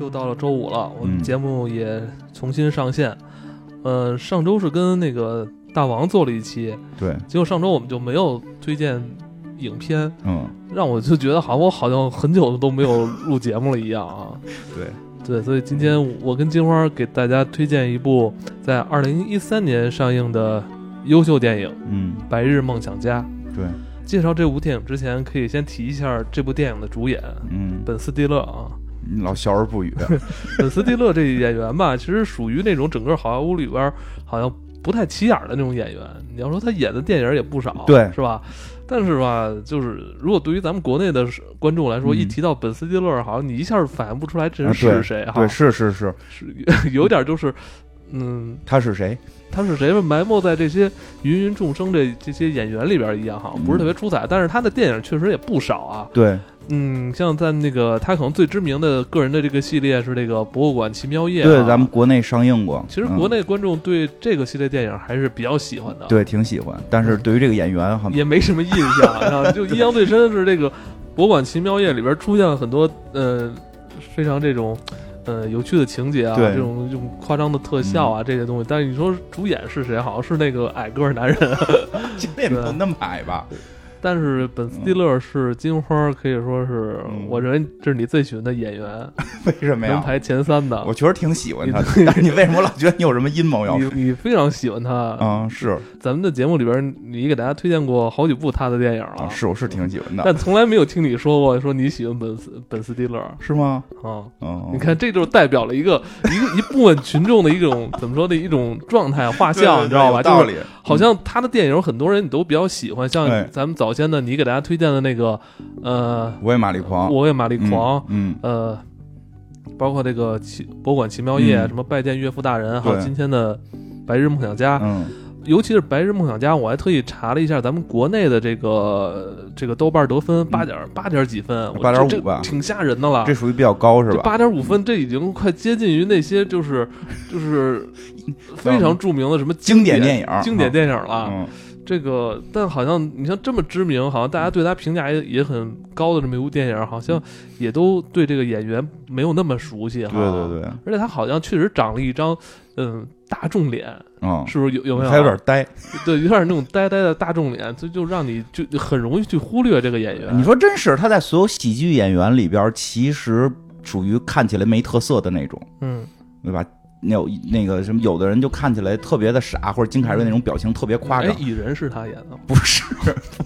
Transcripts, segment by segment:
又到了周五了，我们嗯节目也重新上线。呃，上周是跟那个大王做了一期，对，结果上周我们就没有推荐影片，嗯，让我就觉得好像我好像很久都没有录节目了一样啊。对，对，所以今天我跟金花给大家推荐一部在二零一三年上映的优秀电影嗯，《白日梦想家》。对，介绍这部电影之前，可以先提一下这部电影的主演嗯，本·斯蒂勒啊。你老笑而不语，本·斯蒂勒这演员吧，其实属于那种整个好莱坞里边好像不太起眼的那种演员。你要说他演的电影也不少，对是吧？但是吧，就是如果对于咱们国内的观众来说，嗯一提到本·斯蒂勒，好像你一下反应不出来这人是谁哈、对，是是是，是 有点就是，嗯，他是谁？他是谁？埋没在这些芸芸众生这这些演员里边儿一样哈，不是特别出彩，但是他的电影确实也不少啊。对，嗯，像在那个他可能最知名的个人的这个系列是这个《博物馆奇妙夜》啊，对，咱们国内上映过，嗯其实国内观众对这个系列电影还是比较喜欢的，，对挺喜欢，但是对于这个演员好像，也没什么印象。啊，就印象最深的是这个《博物馆奇妙夜》里边出现了很多呃非常这种呃有趣的情节啊，这种这种夸张的特效啊、这些东西。但是你说主演是谁？好像是那个矮个儿男人，这也没有那么矮吧？但是本·斯蒂勒是金花，可以说是嗯我认为这是你最喜欢的演员，为什么呀？能排前三的。我确实挺喜欢他的，但是你为什么老觉得你有什么阴谋要你？你非常喜欢他，嗯，是咱们的节目里边，你给大家推荐过好几部他的电影啊，是我是挺喜欢的，但从来没有听你说过说你喜欢本斯本斯蒂勒是吗？啊。嗯，你看，这就是代表了一个一个一部分群众的一种怎么说的一种状态画，像，你知道吧？道理，好像他的电影很多人你都比较喜欢，像哎咱们早先的你给大家推荐的那个呃，我也玛丽狂，我为玛丽狂，嗯，呃，包括这个奇博物馆奇妙夜，嗯。什么拜见岳父大人，还有对。今天的白日梦想家，嗯尤其是《白日梦想家》，我还特意查了一下咱们国内的这个这个豆瓣得分，八点八点几分，我8.5这吧挺吓人的了这。属于比较高是吧？八点五分，这已经快接近于那些就是就是非常著名的什么经典典电影经典电影了。嗯，这个，但好像你像这么知名，好像大家对他评价也也很高的这么一部电影，好像也都对这个演员没有那么熟悉哈。对对对，而且他好像确实长了一张嗯大众脸，嗯，是不是有有没有啊？还有点呆。对，有点那种呆呆的大众脸，这就让你就很容易去忽略这个演员。你说真是，他在所有喜剧演员里边，其实属于看起来没特色的那种，嗯，对吧？那有那个什么，有的人就看起来特别的傻，或者金凯瑞那种表情特别夸哎张，。蚁人是他演的不是，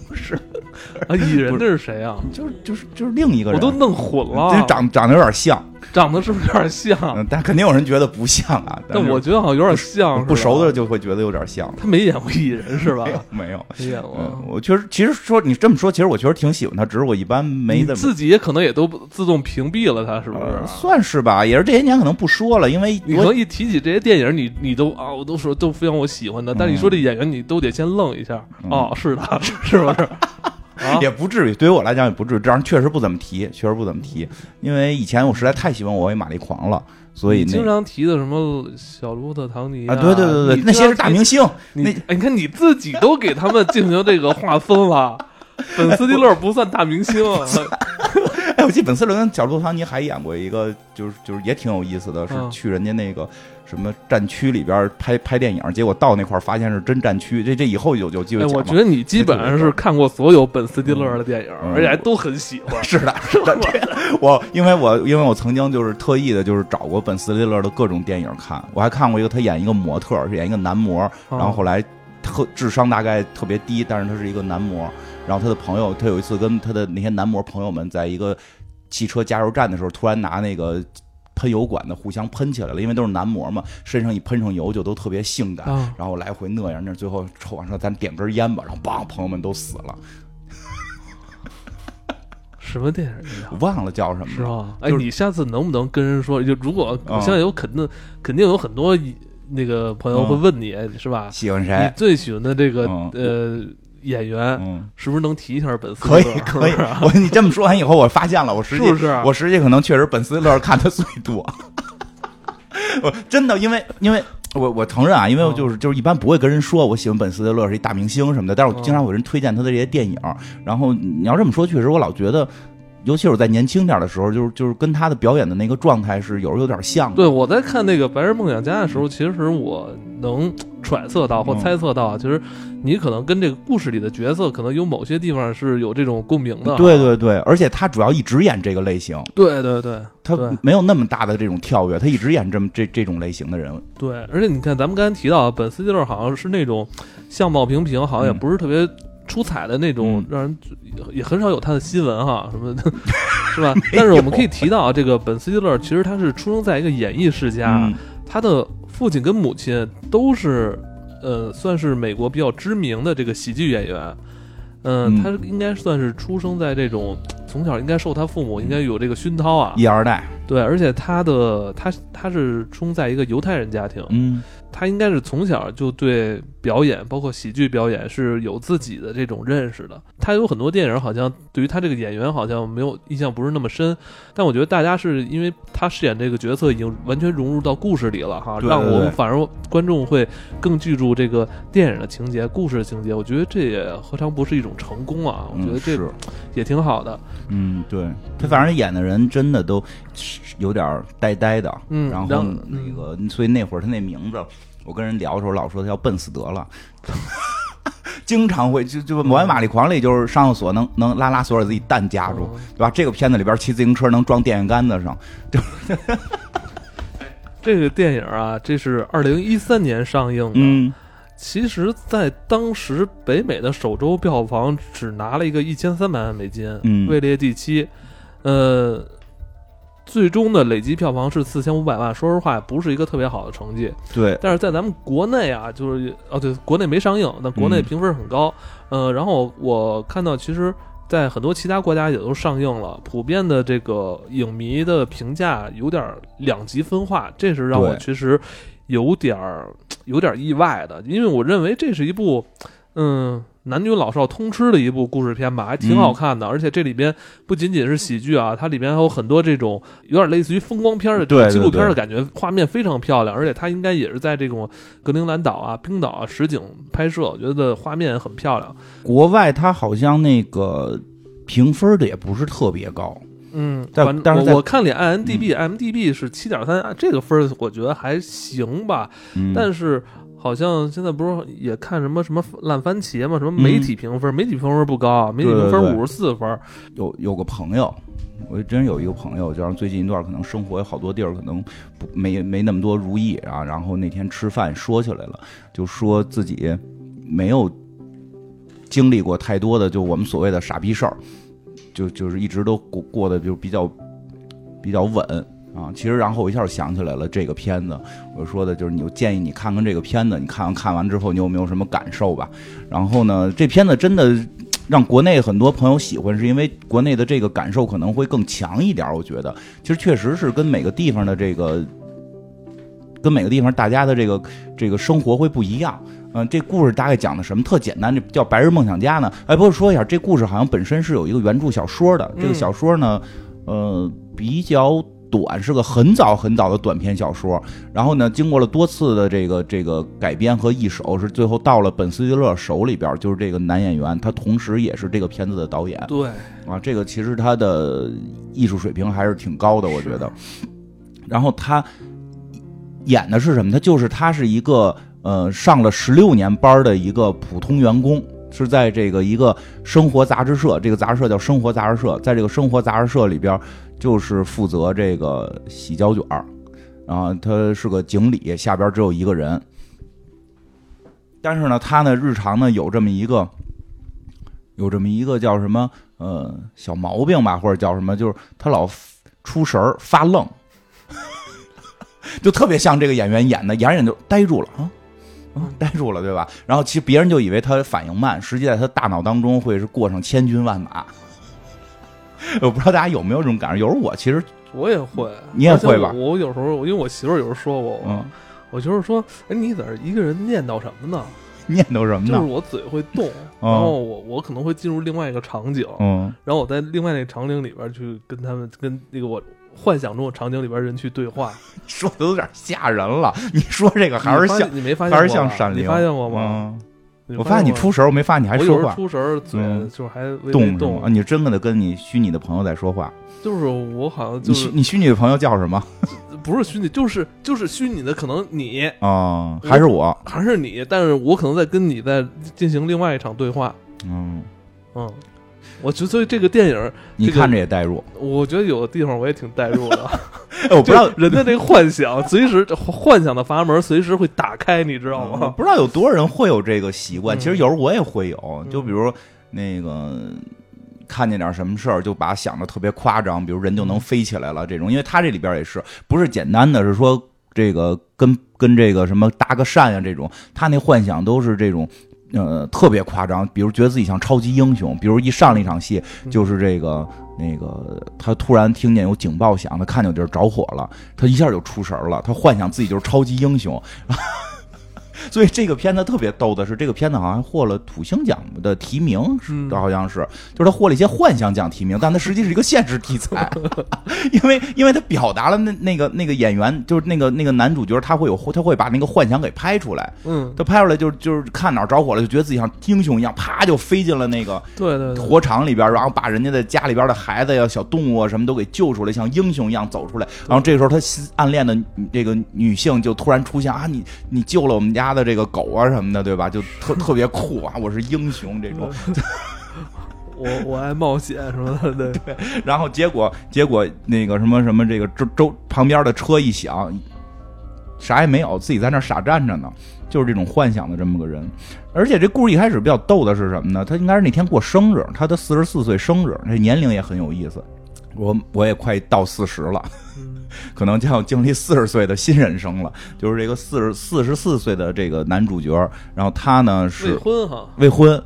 不是，啊？蚁人这是谁啊？就是就是就是另一个人，我都弄混了，这长长得有点像，长得是不是有点像？嗯，但肯定有人觉得不像啊。但我觉得好像有点像，不熟的就会觉得有点像。他没演过蚁人是吧没？有没有，没演过。嗯，我确实，其实说你这么说，其实我确实挺喜欢他，只是我一般没怎么。自己也可能也都自动屏蔽了他，是不是？呃算是吧，也是这些年可能不说了，因为你可能一提起这些电影，你你都啊，我都说都非常我喜欢的，但是你说这演员，你都得先愣一下。嗯哦，是的，是不是？啊，也不至于，对于我来讲也不至于，这样确实不怎么提，确实不怎么提，因为以前我实在太喜欢我为玛丽狂了，所以经常提的什么小罗伯特·唐尼啊，对对对对，那些是大明星。你那哎，你看你自己都给他们进行这个划分了，本·斯蒂勒不算大明星，哎，我记得本斯勒跟小罗伯特唐尼还演过一个，就是就是也挺有意思的，是嗯去人家那个什么战区里边拍拍电影，结果到那块儿发现是真战区，这这以后有有机会。我觉得你基本上是 看过所有本·斯蒂勒的电影，嗯而且还都很喜欢。是的，是的，这我因为我因为我曾经就是特意的，就是找过本斯蒂勒的各种电影看，我还看过一个他演一个模特，是演一个男模，哦然后后来特智商大概特别低，但是他是一个男模，然后他的朋友，他有一次跟他的那些男模朋友们在一个汽车加油站的时候，突然拿那个。喷油管的互相喷起来了，因为都是男模嘛，身上一喷上油就都特别性感，啊然后来回那样，那最后抽完说咱点根烟吧，然后梆，朋友们都死了，什么电影忘了叫什么了，是吧？哎，就是你下次能不能跟人说？就如果现在有肯定肯定有很多那个朋友会问你，是吧？喜欢谁？你最喜欢的这个嗯呃演员，嗯，是不是能提一下本斯可以可以。我你这么说完以后，我发现了，我实际是不是啊我实际可能确实本斯勒看的最多。我真的，因为因为我我承认啊，因为我就是就是一般不会跟人说我喜欢本斯蒂勒是一大明星什么的，但是我经常有人推荐他的这些电影。然后你要这么说，确实我老觉得，尤其是我在年轻点的时候，就是就是跟他的表演的那个状态是有时候有点像的。对，我在看那个《白日梦想家》的时候，其实我能揣测到或嗯猜测到啊，其实你可能跟这个故事里的角色，可能有某些地方是有这种共鸣的。对对对，而且他主要一直演这个类型，对对对他没有那么大的这种跳跃，他一直演这么这这种类型的人。对，而且你看，咱们刚才提到本斯蒂勒好像是那种相貌平平，好像也嗯不是特别出彩的那种嗯，让人也很少有他的新闻哈什么的，是吧？但是我们可以提到啊，这个本斯蒂勒其实他是出生在一个演艺世家，嗯他的父亲跟母亲都是，呃，算是美国比较知名的这个喜剧演员。嗯，嗯他应该算是出生在这种从小应该受他父母应该有这个熏陶啊。一二代，对，而且他的他他是出生在一个犹太人家庭，嗯他应该是从小就对表演，包括喜剧表演是有自己的这种认识的。他有很多电影好像对于他这个演员好像没有印象不是那么深，但我觉得大家是因为他饰演这个角色已经完全融入到故事里了哈，对对让我们反而观众会更记住这个电影的情节、故事的情节。我觉得这也何尝不是一种成功啊？我觉得这也挺好的。嗯，对他反正演的人真的都有点呆呆的，嗯然后然后那个，所以那会儿他那名字，我跟人聊的时候老说他要笨死得了。经常会就就《摩恩玛丽狂》里就是上厕所能能拉拉锁把自己蛋夹住，嗯对吧？这个片子里边骑自行车能装电线杆子上，就 这个电影啊，这是二零一三年上映的。嗯其实，在当时北美的首周票房只拿了一个一千三百万美金，嗯位列第七。呃，最终的累计票房是四千五百万，说实话不是一个特别好的成绩。对，但是在咱们国内啊，就是哦对，国内没上映，但国内嗯评分很高。呃，然后我看到其实。在很多其他国家也都上映了，普遍的这个影迷的评价有点两极分化，这是让我对其实有点儿有点儿意外的，因为我认为这是一部嗯男女老少通吃的一部故事片吧，还挺好看的，而且这里边不仅仅是喜剧啊，它里边还有很多这种有点类似于风光片的纪录片儿的对。感觉，画面非常漂亮，而且它应该也是在这种格陵兰岛啊、冰岛啊实景拍摄，我觉得画面很漂亮。国外它好像那个评分的也不是特别高，嗯，但但是在我我看脸 IMDB，IMDB 是七点三，这个分儿我觉得还行吧，嗯，但是好像现在不是也看什么什么烂番茄嘛，什么媒体评分，媒体评分不高，媒体评分五十四分。有有个朋友，我真有一个朋友，就是最近一段可能生活有好多地儿可能不没没那么多如意啊，然后那天吃饭说起来了，就说自己没有经历过太多的就我们所谓的傻逼事儿，就就是一直都过过得就比较比较稳。啊，其实然后我一下就想起来了这个片子，我说的就是你，就建议你看看这个片子，你看完看完之后你有没有什么感受吧？然后呢，这片子真的让国内很多朋友喜欢，是因为国内的这个感受可能会更强一点。我觉得，其实确实是跟每个地方的这个，跟每个地方大家的这个这个生活会不一样。嗯，这故事大概讲的什么？特简单，这叫《白日梦想家》呢。哎，不是说一下，这故事好像本身是有一个原著小说的。这个嗯小说呢，呃，比较短，是个很早很早的短篇小说。然后呢，经过了多次的这个这个改编和一手，是最后到了本斯蒂勒手里边，就是这个男演员，他同时也是这个片子的导演对，啊。这个其实他的艺术水平还是挺高的，我觉得。然后他演的是什么？他就是他是一个呃上了十六年班的一个普通员工。是在这个一个生活杂志社，这个杂志社叫生活杂志社，在这个生活杂志社里边，就是负责这个洗胶卷儿，然后他是个经理，下边只有一个人。但是呢，他呢日常呢有这么一个，有这么一个叫什么呃小毛病吧，或者叫什么，就是他老出神儿发愣，就特别像这个演员演的，演着演就呆住了啊。啊，呆住了，对吧？然后其实别人就以为他反应慢，实际在他大脑当中会是过上千军万马。我不知道大家有没有这种感受？有时候我其实，我也会，你也会吧我我有时候，因为我媳妇儿有时候说我，嗯，我就是说，哎，你在这一个人念叨什么呢？念叨什么呢？就是我嘴会动，嗯 然后我我可能会进入另外一个场景，嗯然后我在另外那个场景里边去跟他们跟那个我幻想中的场景里边人去对话，说的有点吓人了。你说这个还是像你没发现还是像闪灵？你发现过吗？我发现你出神，我没发现你还说话。出神，嘴嗯就还动动？啊，你真的跟你虚拟的朋友在说话。就是我好像你就是虚你虚拟的朋友叫什么？不是虚拟，就是就是虚拟的，可能你啊，还是我？还是你，但是我可能在跟你在进行另外一场对话。嗯，嗯，我觉得所以这个电影，你看着也代入。我觉得有的地方我也挺代入的。哎，我不知道人的那个幻想，随时幻想的阀门随时会打开，你知道我吗？不知道有多少人会有这个习惯。嗯其实有时候我也会有，嗯就比如那个看见点什么事儿，就把它想的特别夸张，比如人就能飞起来了这种。因为他这里边也是不是简单的，是说这个跟跟这个什么搭个讪呀这种，他那幻想都是这种。呃，特别夸张，比如觉得自己像超级英雄，比如一上了一场戏，就是这个那个，他突然听见有警报响，他看见有地儿着火了，他一下就出神了，他幻想自己就是超级英雄，所以这个片子特别逗的是，这个片子好像获了土星奖的提名，嗯。好像是，就是他获了一些幻想奖提名，但他实际是一个现实题材，因为因为他表达了那那个那个演员，就是那个那个男主角，他会有他会把那个幻想给拍出来，嗯，他拍出来就是就是看哪儿着火了，就觉得自己像英雄一样，啪就飞进了那个对对对，火场里边，然后把人家的家里边的孩子呀、小动物啊什么都给救出来，像英雄一样走出来。然后这个时候，他暗恋的这个女性就突然出现啊，你你救了我们家的这个狗啊什么的，对吧？就特 特别酷啊，我是英雄这种。我我爱冒险什么的，对，对然后结果结果那个什么什么这个周周旁边的车一响，啥也没有，自己在那傻站着呢，就是这种幻想的这么个人。而且这故事一开始比较逗的是什么呢？他应该是那天过生日，他的四十四岁生日，这年龄也很有意思。我我也快到四十了，嗯可能将要经历四十岁的新人生了。就是这个四十四十四岁的这个男主角，然后他呢是未婚哈，未婚，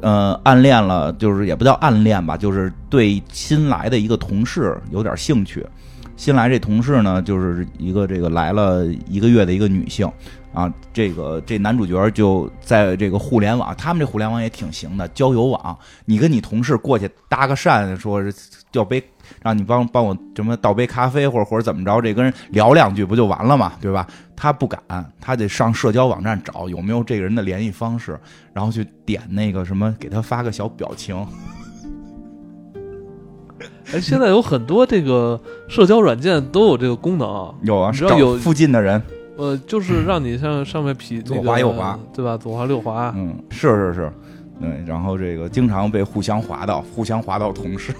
呃，暗恋了，就是也不叫暗恋吧，就是对新来的一个同事有点兴趣。新来这同事呢，就是一个这个来了一个月的一个女性啊，这个这男主角就在这个互联网，他们这互联网也挺行的，交友网，你跟你同事过去搭个讪，说是要杯，让你帮帮我什么倒杯咖啡，或者或者怎么着，这跟人聊两句不就完了嘛，对吧？他不敢，他得上社交网站找有没有这个人的联系方式，然后去点那个什么，给他发个小表情。哎，现在有很多这个社交软件都有这个功能啊，有啊，只要有附近的人，呃，就是让你像上面匹左那个滑右滑，对吧？左滑右滑，嗯，是是是，对，然后这个经常被互相滑到，互相滑到同事，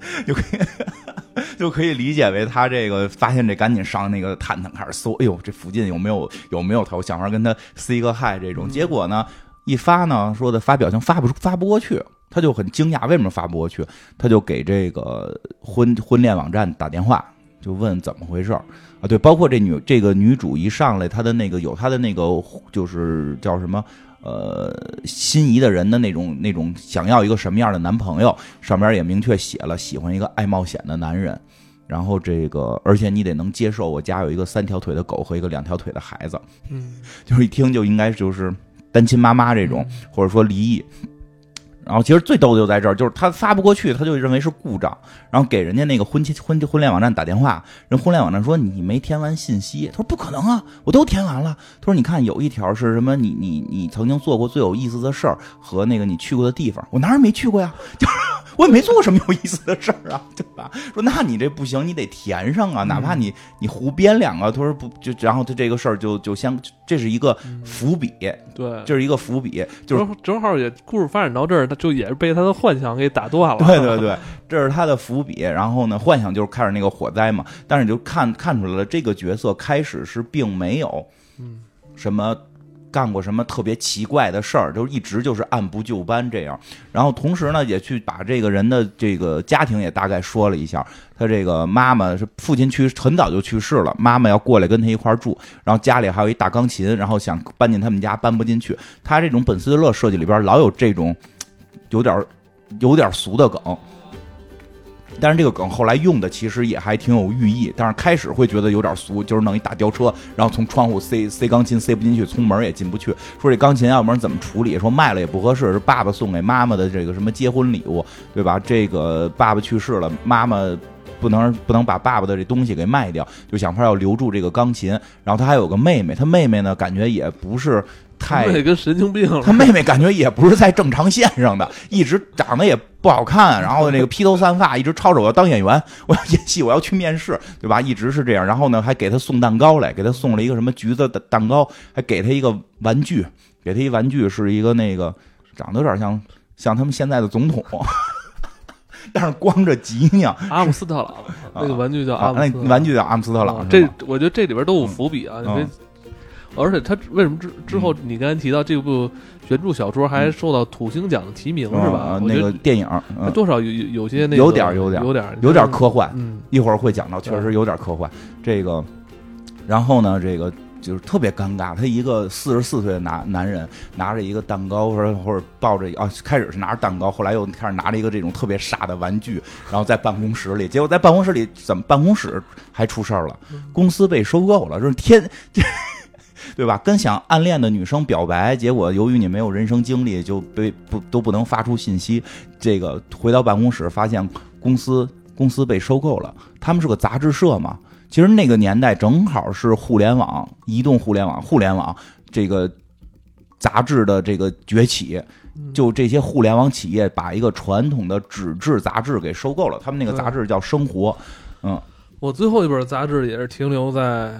就可以 就可以理解为他这个发现这赶紧上那个探探开始搜，哎呦，这附近有没有有没有他？我想法跟他 say 个 hi 这种，结果呢一发呢说的发表情发不出发不过去，他就很惊讶为什么发不过去，他就给这个婚婚恋网站打电话，就问怎么回事儿啊？对，包括这女这个女主一上来，她的那个有她的那个就是叫什么呃心仪的人的那种那种想要一个什么样的男朋友，上边也明确写了喜欢一个爱冒险的男人。然后这个，而且你得能接受我家有一个三条腿的狗和一个两条腿的孩子，嗯，就是一听就应该就是单亲妈妈这种，嗯或者说离异。然后其实最逗的就在这儿，就是他发不过去，他就认为是故障，然后给人家那个婚期婚婚恋网站打电话，人婚恋网站说你没填完信息，他说不可能啊，我都填完了。他说你看有一条是什么，你你你曾经做过最有意思的事儿和那个你去过的地方，我哪儿也没去过呀，就是我也没做过什么有意思的事儿啊，对吧？说那你这不行，你得填上啊，哪怕你你胡编两个，他说不就然后他这个事儿就就先这是一个伏笔，对，这是一个伏笔，就是正正好也故事发展到这儿，他就也是被他的幻想给打断了。对对对，这是他的伏笔。然后呢，幻想就是开始那个火灾嘛，但是你就看看出来了，这个角色开始是并没有嗯什么干过什么特别奇怪的事儿，就一直就是按部就班这样。然后同时呢，也去把这个人的这个家庭也大概说了一下。他这个妈妈是父亲去很早就去世了，妈妈要过来跟他一块儿住，然后家里还有一大钢琴，然后想搬进他们家搬不进去。他这种本斯勒设计里边老有这种有点有点俗的梗。但是这个梗后来用的其实也还挺有寓意，但是开始会觉得有点俗，就是弄一大吊车，然后从窗户塞塞钢琴塞不进去，从门也进不去。说这钢琴要不然怎么处理？说卖了也不合适，是爸爸送给妈妈的这个什么结婚礼物，对吧？这个爸爸去世了，妈妈不能不能把爸爸的这东西给卖掉，就想法要留住这个钢琴。然后他还有个妹妹，他妹妹呢感觉也不是太那跟神经病了。他妹妹感觉也不是在正常线上的，一直长得也不好看，然后那个披头散发，一直吵着我要当演员，我要演戏，我要去面试，对吧？一直是这样。然后呢，还给他送蛋糕来，给他送了一个什么橘子的蛋糕，还给他一个玩具，给他一玩具是一个那个长得有点像像他们现在的总统，但是光着脊梁。阿姆斯特朗那个玩具叫阿啊，那姆斯特朗，玩具叫阿姆斯特朗啊，这我觉得这里边都有伏笔啊，你别嗯而且他为什么之之后你刚才提到这部原著小说还受到土星奖的提名是吧啊？那个电影，多少有有有些那个有点有点有点有点科幻，嗯一会儿会讲到，确实有点科幻。这个，然后呢，这个就是特别尴尬。他一个四十四岁的男男人，拿着一个蛋糕，或者或者抱着啊，开始是拿着蛋糕，后来又开始拿着一个这种特别傻的玩具，然后在办公室里，结果在办公室里怎么办公室还出事儿了？公司被收购了，就是天。对吧？跟想暗恋的女生表白，结果由于你没有人生经历，就被不都不能发出信息。这个回到办公室，发现公司公司被收购了。他们是个杂志社嘛，其实那个年代正好是互联网、移动互联网、互联网这个杂志的这个崛起。就这些互联网企业把一个传统的纸质杂志给收购了，他们那个杂志叫《生活》。嗯，我最后一本杂志也是停留在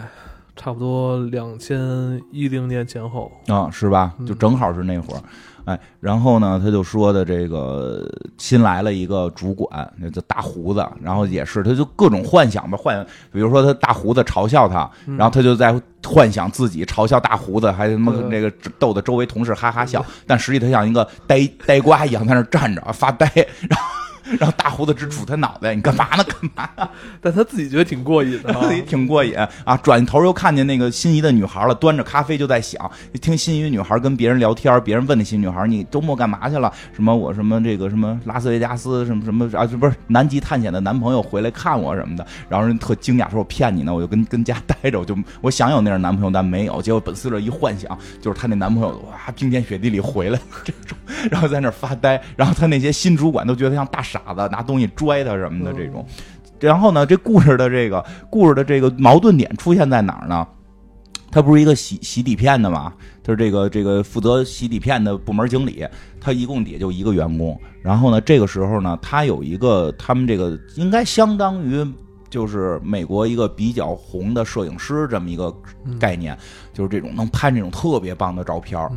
差不多两千一零年前后，啊，是吧？嗯就正好是那会儿，哎，然后呢，他就说的这个新来了一个主管，那叫大胡子，然后也是，他就各种幻想吧，幻，比如说他大胡子嘲笑他，嗯然后他就在幻想自己嘲笑大胡子，还他妈那个逗得周围同事哈哈笑，但实际他像一个呆呆瓜一样在那儿站着发呆，然后。然后大胡子直杵他脑袋，你干嘛呢？干嘛呢？但他自己觉得挺过瘾的啊自己挺过瘾啊！转头又看见那个心仪的女孩了，端着咖啡就在想，听心仪女孩跟别人聊天，别人问那心仪女孩：“你周末干嘛去了？”什么我什么这个什么拉斯维加斯什么什么啊？这不是南极探险的男朋友回来看我什么的，然后人特惊讶说：“我骗你呢！”我就跟跟家待着，我就我想有那样男朋友，但没有。结果本斯勒一幻想，就是她那男朋友哇，冰天雪地里回来 这种，然后在那发呆，然后他那些新主管都觉得像大傻傻子，拿东西拽他什么的这种。然后呢，这故事的这个故事的这个矛盾点出现在哪儿呢？他不是一个洗洗底片的嘛？他是这个这个负责洗底片的部门经理，他一共也就一个员工。然后呢，这个时候呢，他有一个他们这个应该相当于就是美国一个比较红的摄影师这么一个概念，就是这种能拍这种特别棒的照片儿。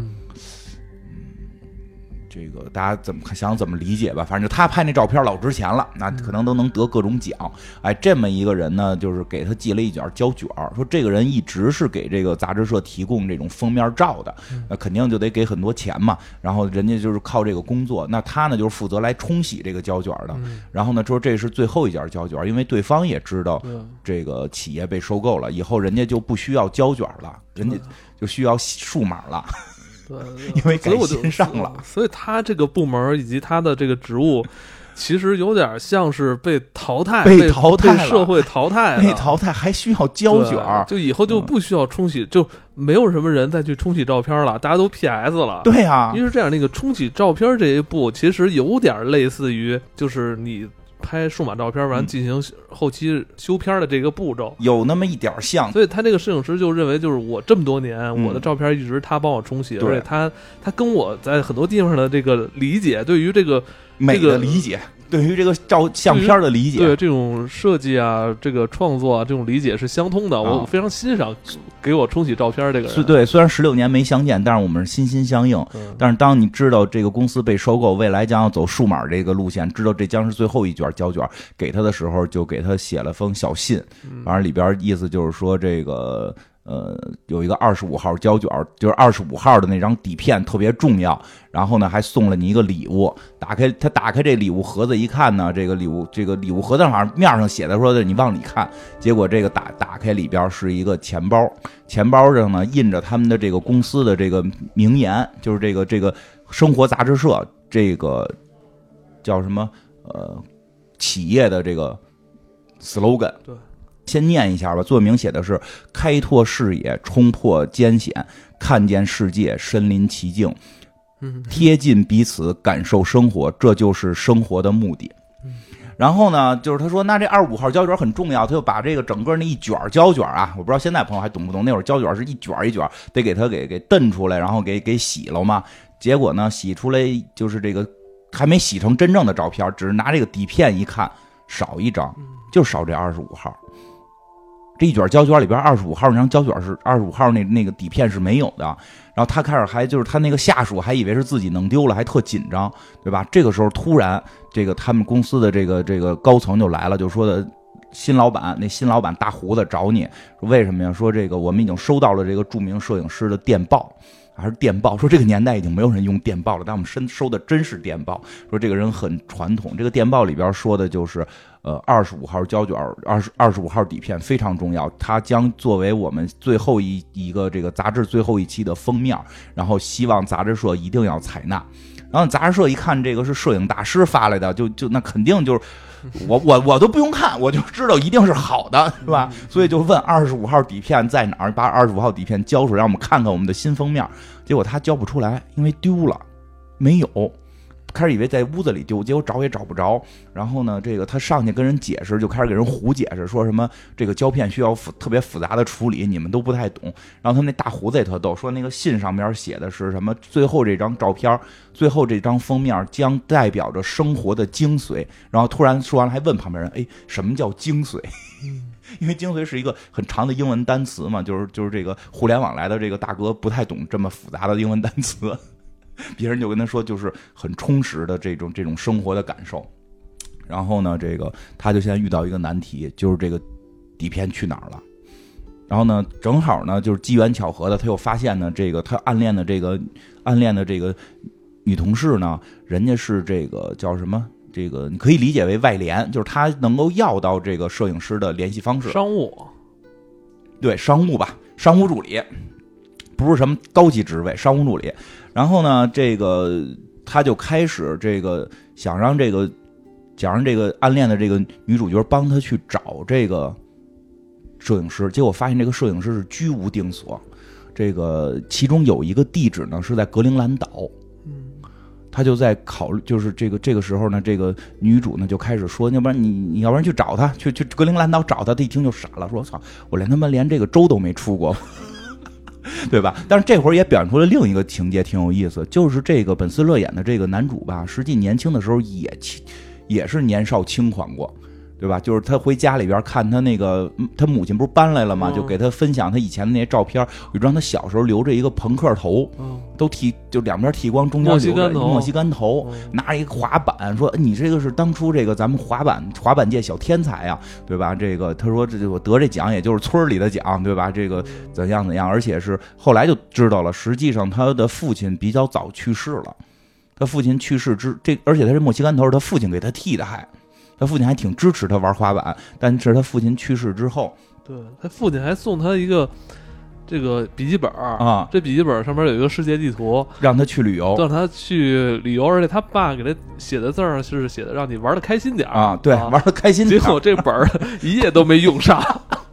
这个大家怎么想怎么理解吧，反正他拍那照片老值钱了，那可能都能得各种奖。哎，这么一个人呢，就是给他寄了一卷胶卷，说这个人一直是给这个杂志社提供这种封面照的，那肯定就得给很多钱嘛。然后人家就是靠这个工作，那他呢就是负责来冲洗这个胶卷的。嗯然后呢说这是最后一卷胶卷，因为对方也知道这个企业被收购了，以后人家就不需要胶卷了，人家就需要数码了。对，因为改所以我就新上了，所以他这个部门以及他的这个职务，其实有点像是被淘汰、被被淘汰被社会淘汰。被淘汰还需要胶卷儿，就以后就不需要冲洗，就没有什么人再去冲洗照片了，大家都 PS 了。对呀、因为是这样，那个冲洗照片这一步，其实有点类似于，就是你拍数码照片完嗯。进行后期修片的这个步骤。有那么一点像，所以他这个摄影师就认为，就是我这么多年，嗯。我的照片一直他帮我冲洗，而且他他跟我在很多地方的这个理解，对于这个美这个的理解，对于这个照相片的理解，对这种设计啊、这个创作啊这种理解是相通的，啊我非常欣赏给我冲洗照片这个人。是对。虽然十六年没相见，但是我们是心心相印。嗯，但是当你知道这个公司被收购，未来将要走数码这个路线，知道这将是最后一卷胶卷给他的时候，就给他写了封小信，嗯反正里边意思就是说这个。呃，有一个二十五号胶卷，就是二十五号的那张底片特别重要。然后呢，还送了你一个礼物。打开他打开这礼物盒子一看呢，这个礼物 这个礼物盒子上面上写的说的你往里看，结果这个打打开里边是一个钱包，钱包上呢印着他们的这个公司的这个名言，就是这个这个生活杂志社这个叫什么呃企业的这个 slogan。对，先念一下吧。座名写的是：开拓视野，冲破艰险，看见世界，身临其境，贴近彼此，感受生活，这就是生活的目的。然后呢，就是他说，那这二十五号胶卷很重要，他就把这个整个那一卷胶卷啊，我不知道现在朋友还懂不懂，那会儿胶卷是一卷一卷，得给它给给蹬出来，然后给给洗了嘛。结果呢，洗出来就是这个还没洗成真正的照片，只是拿这个底片一看，少一张，就少这二十五号。这一卷胶卷里边，二十五号那张胶卷是二十五号那那个底片是没有的。然后他开始还就是他那个下属还以为是自己弄丢了，还特紧张，对吧？这个时候突然这个他们公司的这个这个高层就来了，就说的新老板那新老板大胡子找你，说为什么呀？说这个我们已经收到了这个著名摄影师的电报。还是电报，说这个年代已经没有人用电报了，但我们收收的真是电报。说这个人很传统，这个电报里边说的就是，呃，二十五号胶卷，二十二十五号底片非常重要，它将作为我们最后一一个这个杂志最后一期的封面，然后希望杂志社一定要采纳。然后杂志社一看这个是摄影大师发来的，就就那肯定就是。我我我都不用看，我就知道一定是好的，是吧？所以就问二十五号底片在哪儿，把二十五号底片交出来，让我们看看我们的新封面。结果他交不出来，因为丢了，没有。开始以为在屋子里丢，结果找也找不着。然后呢，这个他上去跟人解释，就开始给人胡解释，说什么这个胶片需要复特别复杂的处理，你们都不太懂。然后他那大胡子也特逗，说那个信上面写的是什么？最后这张照片，最后这张封面将代表着生活的精髓。然后突然说完了，还问旁边人：“哎，什么叫精髓？”因为精髓是一个很长的英文单词嘛，就是就是这个互联网来的这个大哥不太懂这么复杂的英文单词。别人就跟他说，就是很充实的这种这种生活的感受。然后呢，这个他就现在遇到一个难题，就是这个底片去哪儿了。然后呢，正好呢，就是机缘巧合的，他又发现呢，这个他暗恋的这个暗恋的这个女同事呢，人家是这个叫什么？这个你可以理解为外联，就是他能够要到这个摄影师的联系方式。商务，对商务吧，商务助理，不是什么高级职位，商务助理。然后呢，这个他就开始这个想让这个想让这个暗恋的这个女主角帮他去找这个摄影师，结果发现这个摄影师是居无定所。这个其中有一个地址呢是在格陵兰岛，嗯他就在考虑，就是这个这个时候呢，这个女主呢就开始说，要不然你你要不然去找他，去去格陵兰岛找他。他一听就傻了，说：“我操，我连他妈连这个州都没出过。”对吧？但是这会儿也表现出了另一个情节，挺有意思，就是这个本斯勒演的这个男主吧，实际年轻的时候也，也是年少轻狂过。对吧？就是他回家里边看他那个，他母亲不是搬来了吗？就给他分享他以前的那些照片，有张他小时候留着一个朋克头，都剃就两边剃光，中间留着墨西干头，拿着一个滑板，说你这个是当初这个咱们滑板滑板界小天才呀，对吧？这个他说这我得这奖也就是村里的奖，对吧？这个怎样怎样，而且是后来就知道了，实际上他的父亲比较早去世了，他父亲去世之这，而且他这墨西干头是他父亲给他剃的，还。他父亲还挺支持他玩滑板，但是他父亲去世之后，对他父亲还送他一个这个笔记本啊，这笔记本上面有一个世界地图，让他去旅游，让他去旅游，而且他爸给他写的字儿是写的让你玩的开心点啊，对，玩的开心点。结果这本儿一页都没用上，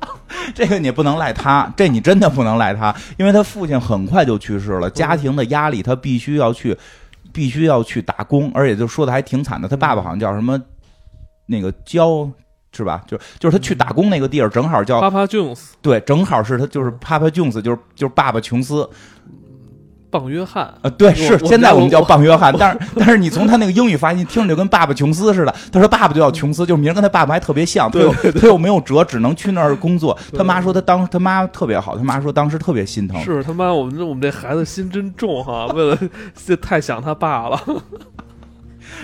这个你不能赖他，这你真的不能赖他，因为他父亲很快就去世了，家庭的压力他必须要去，必须要去打工，而且就说的还挺惨的，他爸爸好像叫什么。那个焦是吧？就就是他去打工那个地儿，正好叫 Papa Jones。对，正好是他就是 Papa Jones，就是就是爸爸琼斯，棒约翰啊。对，是现在我们叫棒约翰，但是但是你从他那个英语发音听着就跟爸爸琼斯似的。他说爸爸就叫琼斯，就名跟他爸爸还特别像。他又他又没有辙，只能去那儿工作。他妈说他当他妈特别好，他妈说当时特别心疼。是他妈，我们这我们这孩子心真重哈，为了太想他爸了。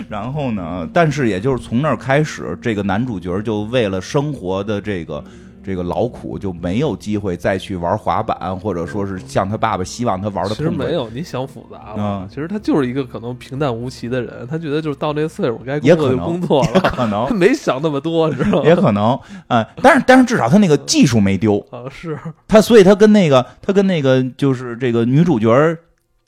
然后呢？但是也就是从那儿开始，这个男主角就为了生活的这个这个劳苦，就没有机会再去玩滑板，或者说是像他爸爸希望他玩的。其实没有，你想复杂了。其实他就是一个可能平淡无奇的人，他觉得就是到那岁数该工作就工作了，可能 没想那么多，你知道吗？也可能，嗯，但是但是至少他那个技术没丢啊，是他，所以他跟那个他跟那个就是这个女主角。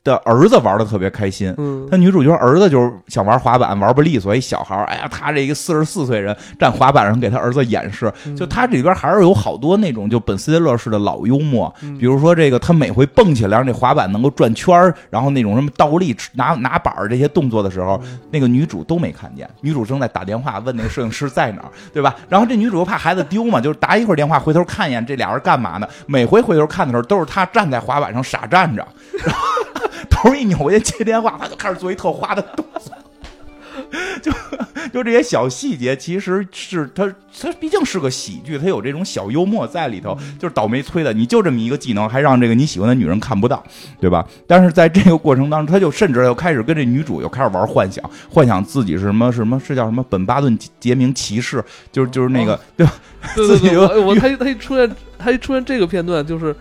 的儿子玩的特别开心。嗯，他女主角儿子就是想玩滑板，玩不利索，一小孩儿，哎呀，他这一个四十四岁人站滑板上给他儿子演示，就他这里边还是有好多那种就本斯蒂勒式的老幽默，比如说这个他每回蹦起来让这滑板能够转圈儿，然后那种什么倒立拿拿板儿这些动作的时候，那个女主都没看见，女主正在打电话问那个摄影师在哪儿，对吧？然后这女主又怕孩子丢嘛，就是打一会儿电话回头看一眼这俩人干嘛呢？每回回头看的时候都是他站在滑板上傻站着，然后头一扭过去接电话，他就开始做一特花的动作。就就这些小细节，其实是他他毕竟是个喜剧，他有这种小幽默在里头。就是倒霉催的，你就这么一个技能，还让这个你喜欢的女人看不到，对吧？但是在这个过程当中，他就甚至又开始跟这女主又开始玩幻想，幻想自己是什么什么，是叫什么本巴顿杰明骑士，就是就是那个对吧？对对对，我我他他一出现他一出现这个片段就是。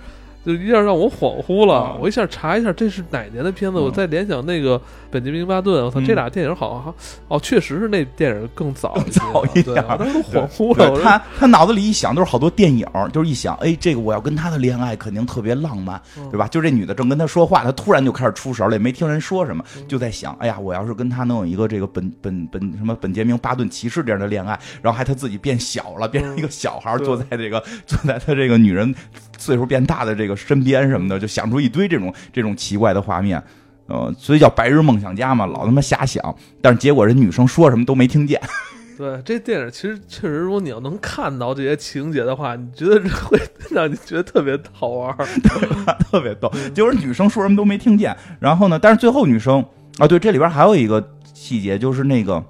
就一下让我恍惚了，我一下查一下这是哪年的片子，我再联想那个本杰明巴顿，我操，这俩电影好像哦，确实是那电影更早早一点，当时都恍惚了。他他脑子里一想都是好多电影，就是一想，哎，这个我要跟他的恋爱肯定特别浪漫，对吧？就这女的正跟他说话，他突然就开始出神了，也没听人说什么，就在想，哎呀，我要是跟他能有一个这个本本本什么本杰明巴顿骑士这样的恋爱，然后还他自己变小了，变成一个小孩，坐在这个坐在他这个女人岁数变大的这个。身边什么的，就想出一堆这种这种奇怪的画面，呃，所以叫白日梦想家嘛，老他妈瞎想。但是结果人女生说什么都没听见。对，这电影其实确实，如果你要能看到这些情节的话，你觉得会让你觉得特别好玩，特别逗。结果女生说什么都没听见。然后呢，但是最后女生啊，对，这里边还有一个细节，就是那个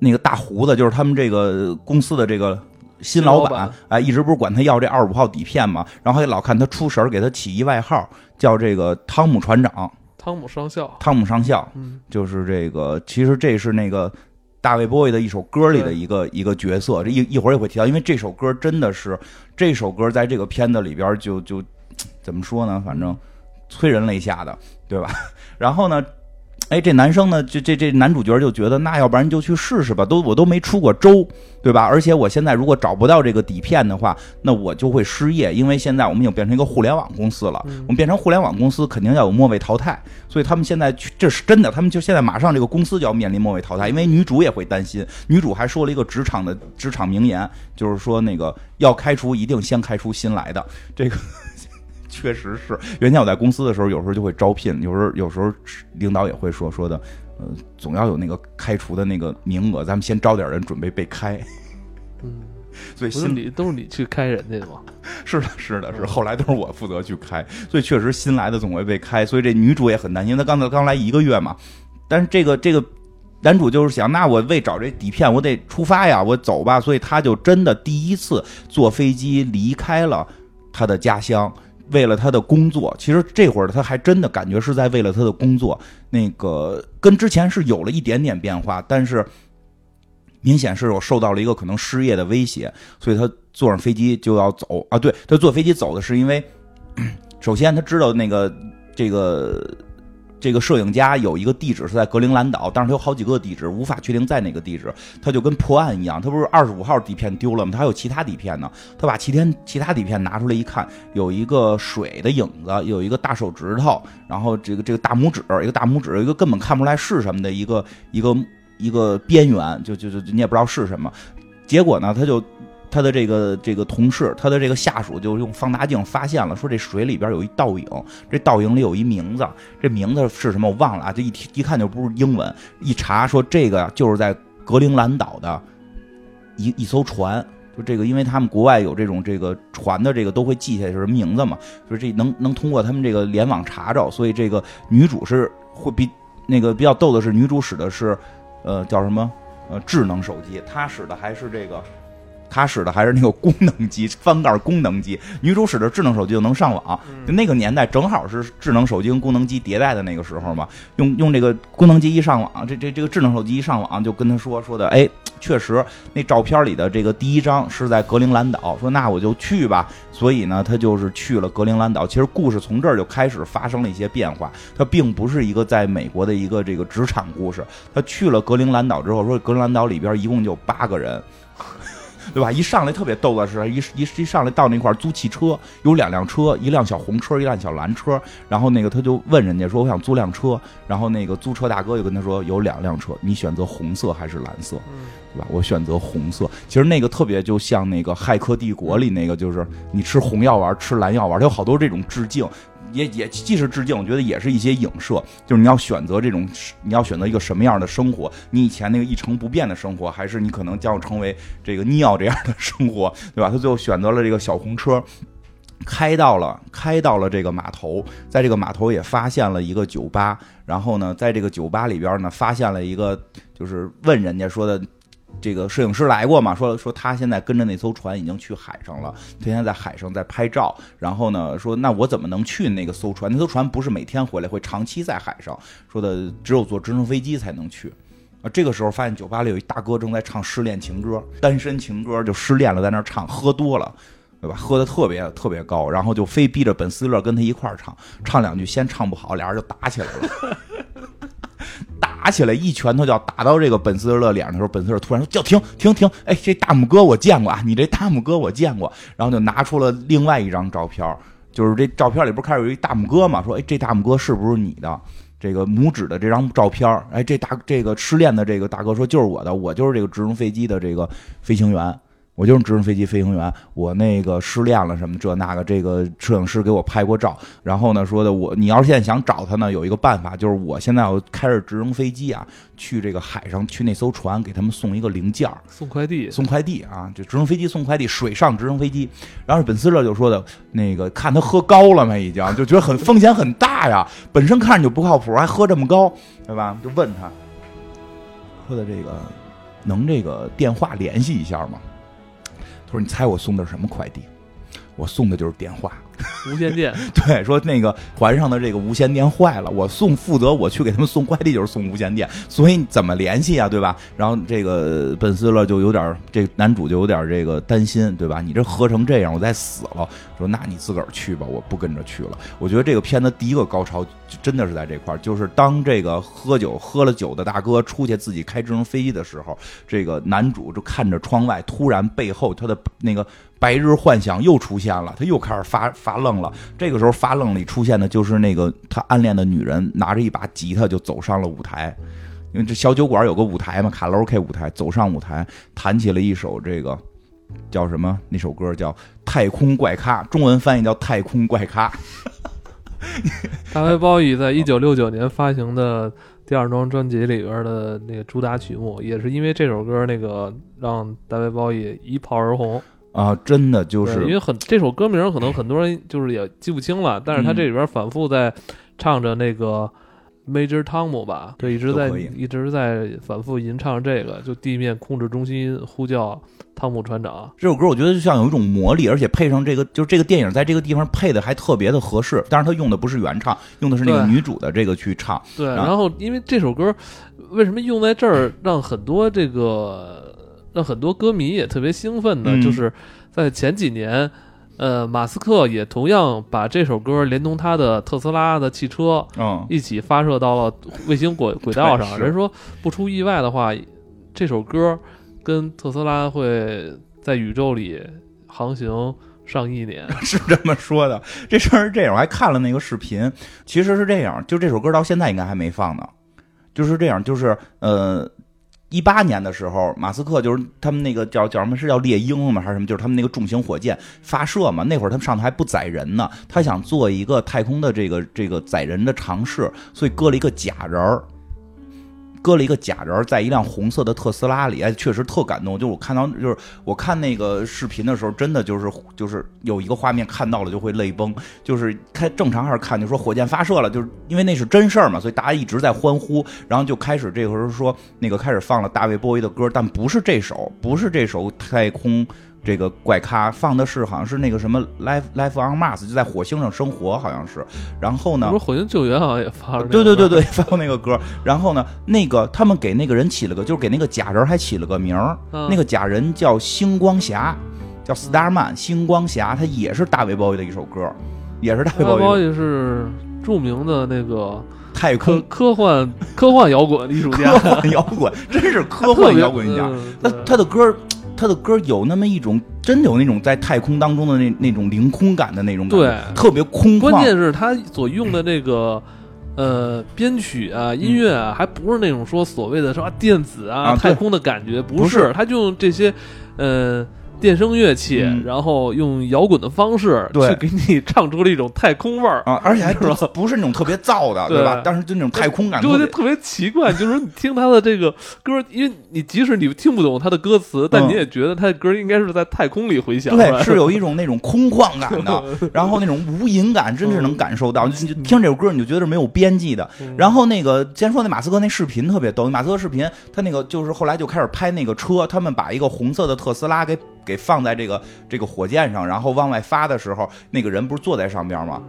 那个大胡子，就是他们这个公司的这个。新老板哎，一直不是管他要这二十五号底片嘛，然后也老看他出神给他起一外号叫这个汤姆船长，汤姆上校，汤姆上校，嗯，就是这个，其实这是那个大卫·波伊的一首歌里的一个一个角色，这一一会儿也会提到，因为这首歌真的是这首歌在这个片子里边就就怎么说呢，反正催人泪下的，对吧？然后呢？哎，这男生呢，这这这男主角就觉得，那要不然就去试试吧，都我都没出过州，对吧？而且我现在如果找不到这个底片的话，那我就会失业，因为现在我们已经变成一个互联网公司了，我们变成互联网公司，肯定要有末位淘汰，所以他们现在这是真的，他们就现在马上这个公司就要面临末位淘汰，因为女主也会担心，女主还说了一个职场的职场名言，就是说那个要开除一定先开除新来的这个。确实是，原先我在公司的时候，有时候就会招聘，有时候有时候领导也会说说的，呃，总要有那个开除的那个名额，咱们先招点人准备被开。嗯，所以心里都是你去开人家的吗？是的，是的，是。后来都是我负责去开，所以确实新来的总会被开，所以这女主也很担心。她刚才刚来一个月嘛，但是这个这个男主就是想，那我为找这底片，我得出发呀，我走吧。所以他就真的第一次坐飞机离开了他的家乡。为了他的工作，其实这会儿他还真的感觉是在为了他的工作。那个跟之前是有了一点点变化，但是明显是有受到了一个可能失业的威胁，所以他坐上飞机就要走啊。对他坐飞机走的是因为，首先他知道那个这个。这个摄影家有一个地址是在格陵兰岛，但是他有好几个地址，无法确定在哪个地址。他就跟破案一样，他不是二十五号底片丢了吗？他还有其他底片呢。他把其天其他底片拿出来一看，有一个水的影子，有一个大手指头，然后这个这个大拇指，一个大拇指，一个根本看不出来是什么的一个一个一个边缘，就就就你也不知道是什么。结果呢，他就。他的这个这个同事，他的这个下属就用放大镜发现了，说这水里边有一倒影，这倒影里有一名字，这名字是什么我忘了啊，这一提一看就不是英文，一查说这个就是在格陵兰岛的一一艘船，就这个，因为他们国外有这种这个船的这个都会记下来是什么名字嘛，所以这能能通过他们这个联网查着，所以这个女主是会比那个比较逗的是，女主使的是呃叫什么呃智能手机，她使的还是这个。他使的还是那个功能机，翻盖功能机。女主使的智能手机就能上网。那个年代正好是智能手机跟功能机迭代的那个时候嘛。用用这个功能机一上网，这这这个智能手机一上网，就跟他说说的，哎，确实那照片里的这个第一张是在格陵兰岛。说那我就去吧。所以呢，他就是去了格陵兰岛。其实故事从这儿就开始发生了一些变化。他并不是一个在美国的一个这个职场故事。他去了格陵兰岛之后，说格陵兰岛里边一共就八个人。对吧？一上来特别逗的是，一一一上来到那块租汽车，有两辆车，一辆小红车，一辆小蓝车。然后那个他就问人家说：“我想租辆车。”然后那个租车大哥就跟他说：“有两辆车，你选择红色还是蓝色？对吧？我选择红色。其实那个特别就像那个《骇客帝国》里那个，就是你吃红药丸，吃蓝药丸，它有好多这种致敬。”也也既是致敬，我觉得也是一些影射，就是你要选择这种，你要选择一个什么样的生活？你以前那个一成不变的生活，还是你可能将要成为这个尼奥这样的生活，对吧？他最后选择了这个小红车，开到了开到了这个码头，在这个码头也发现了一个酒吧，然后呢，在这个酒吧里边呢，发现了一个，就是问人家说的。这个摄影师来过嘛？说说他现在跟着那艘船已经去海上了，天天在海上在拍照。然后呢，说那我怎么能去那个艘船？那艘船不是每天回来，会长期在海上。说的只有坐直升飞机才能去。啊，这个时候发现酒吧里有一大哥正在唱失恋情歌，单身情歌，就失恋了，在那唱，喝多了，对吧？喝的特别特别高，然后就非逼着本斯勒跟他一块儿唱，唱两句先唱不好，俩人就打起来了。打起来一拳头就要打到这个本斯勒脸上的时候，本斯勒突然说：“叫停停停！哎，这大拇哥我见过啊，你这大拇哥我见过。”然后就拿出了另外一张照片，就是这照片里不是开始有一大拇哥嘛？说：“哎，这大拇哥是不是你的？这个拇指的这张照片？哎，这大这个失恋的这个大哥说就是我的，我就是这个直升飞机的这个飞行员。”我就是直升飞机飞行员，我那个失恋了什么这那个，这个摄影师给我拍过照，然后呢说的我，你要是现在想找他呢，有一个办法，就是我现在要开着直升飞机啊，去这个海上去那艘船给他们送一个零件送快递，送快递啊，就直升飞机送快递，水上直升飞机。然后本斯勒就说的，那个看他喝高了嘛，已经就觉得很风险很大呀，本身看着就不靠谱，还喝这么高，对吧？就问他，说的这个能这个电话联系一下吗？他说：“你猜我送的是什么快递？我送的就是电话。”无线电 对，说那个船上的这个无线电坏了，我送负责我去给他们送快递，就是送无线电，所以怎么联系啊，对吧？然后这个本斯勒就有点，这男主就有点这个担心，对吧？你这喝成这样，我再死了，说那你自个儿去吧，我不跟着去了。我觉得这个片子第一个高潮真的是在这块儿，就是当这个喝酒喝了酒的大哥出去自己开直升飞机的时候，这个男主就看着窗外，突然背后他的那个。白日幻想又出现了，他又开始发发愣了。这个时候发愣里出现的就是那个他暗恋的女人，拿着一把吉他就走上了舞台。因为这小酒馆有个舞台嘛，卡拉 OK 舞台，走上舞台弹起了一首这个叫什么？那首歌叫《太空怪咖》，中文翻译叫《太空怪咖》。大卫鲍伊在一九六九年发行的第二张专辑里边的那个主打曲目，也是因为这首歌，那个让大卫鲍伊一炮而红。啊，真的就是因为很这首歌名可能很多人就是也记不清了，但是他这里边反复在唱着那个 Major Tom 吧，对，一直在一直在反复吟唱这个，就地面控制中心呼叫汤姆船长。这首歌我觉得就像有一种魔力，而且配上这个，就是这个电影在这个地方配的还特别的合适。当然他用的不是原唱，用的是那个女主的这个去唱。对，然后因为这首歌为什么用在这儿，让很多这个。那很多歌迷也特别兴奋的，就是在前几年，呃，马斯克也同样把这首歌连同他的特斯拉的汽车，嗯，一起发射到了卫星轨轨道上。人说不出意外的话，这首歌跟特斯拉会在宇宙里航行上亿年，是这么说的。这事儿是这样，我还看了那个视频，其实是这样，就这首歌到现在应该还没放呢，就是这样，就是呃。一八年的时候，马斯克就是他们那个叫叫什么是叫猎鹰吗？还是什么？就是他们那个重型火箭发射嘛。那会儿他们上头还不载人呢，他想做一个太空的这个这个载人的尝试，所以搁了一个假人儿。搁了一个假人在一辆红色的特斯拉里，哎，确实特感动。就我看到，就是我看那个视频的时候，真的就是就是有一个画面看到了就会泪崩。就是开正常还是看，就说火箭发射了，就是因为那是真事儿嘛，所以大家一直在欢呼，然后就开始这个时候说那个开始放了大卫波伊的歌，但不是这首，不是这首太空。这个怪咖放的是好像是那个什么 Life Life on Mars，就在火星上生活，好像是。然后呢？不是火星救援好像也发了。对对对对，放过那个歌。然后呢，那个他们给那个人起了个，就是给那个假人还起了个名儿。那个假人叫星光侠，叫 Starman，星光侠，他也是大卫鲍伊的一首歌，也是大卫鲍伊是著名的那个太空科幻科幻摇滚艺术家，科幻摇滚真是科幻摇滚家。他他的歌。他的歌有那么一种真有那种在太空当中的那那种凌空感的那种感觉，对特别空旷。关键是他所用的这个。呃，编曲啊，音乐啊，还不是那种说所谓的什么电子啊、啊太空的感觉，不不是他就用这些，呃，电声乐器，嗯。然后用摇滚的方式对。去给你唱出了一种太空味儿，啊，而且还不是不是那种特别燥的，对吧？但是就那种太空感特别就会特别奇怪，就是说你听他的这个歌，因为你即使你听不懂他的歌词，但嗯。你也觉得他的歌应该是在太空里回响出来对，是有一种那种空旷感的，然后那种无垠感，真是能感受到。你就听这首歌，你就觉得是没有边际的。嗯。然后那个先说那马斯克那视频特别逗，马斯克视频他那个就是后来就开始拍那个车，他们把一个红色的特斯拉给给放在这个这个火箭上，然后往外发的时候，那个人不是坐在上边吗？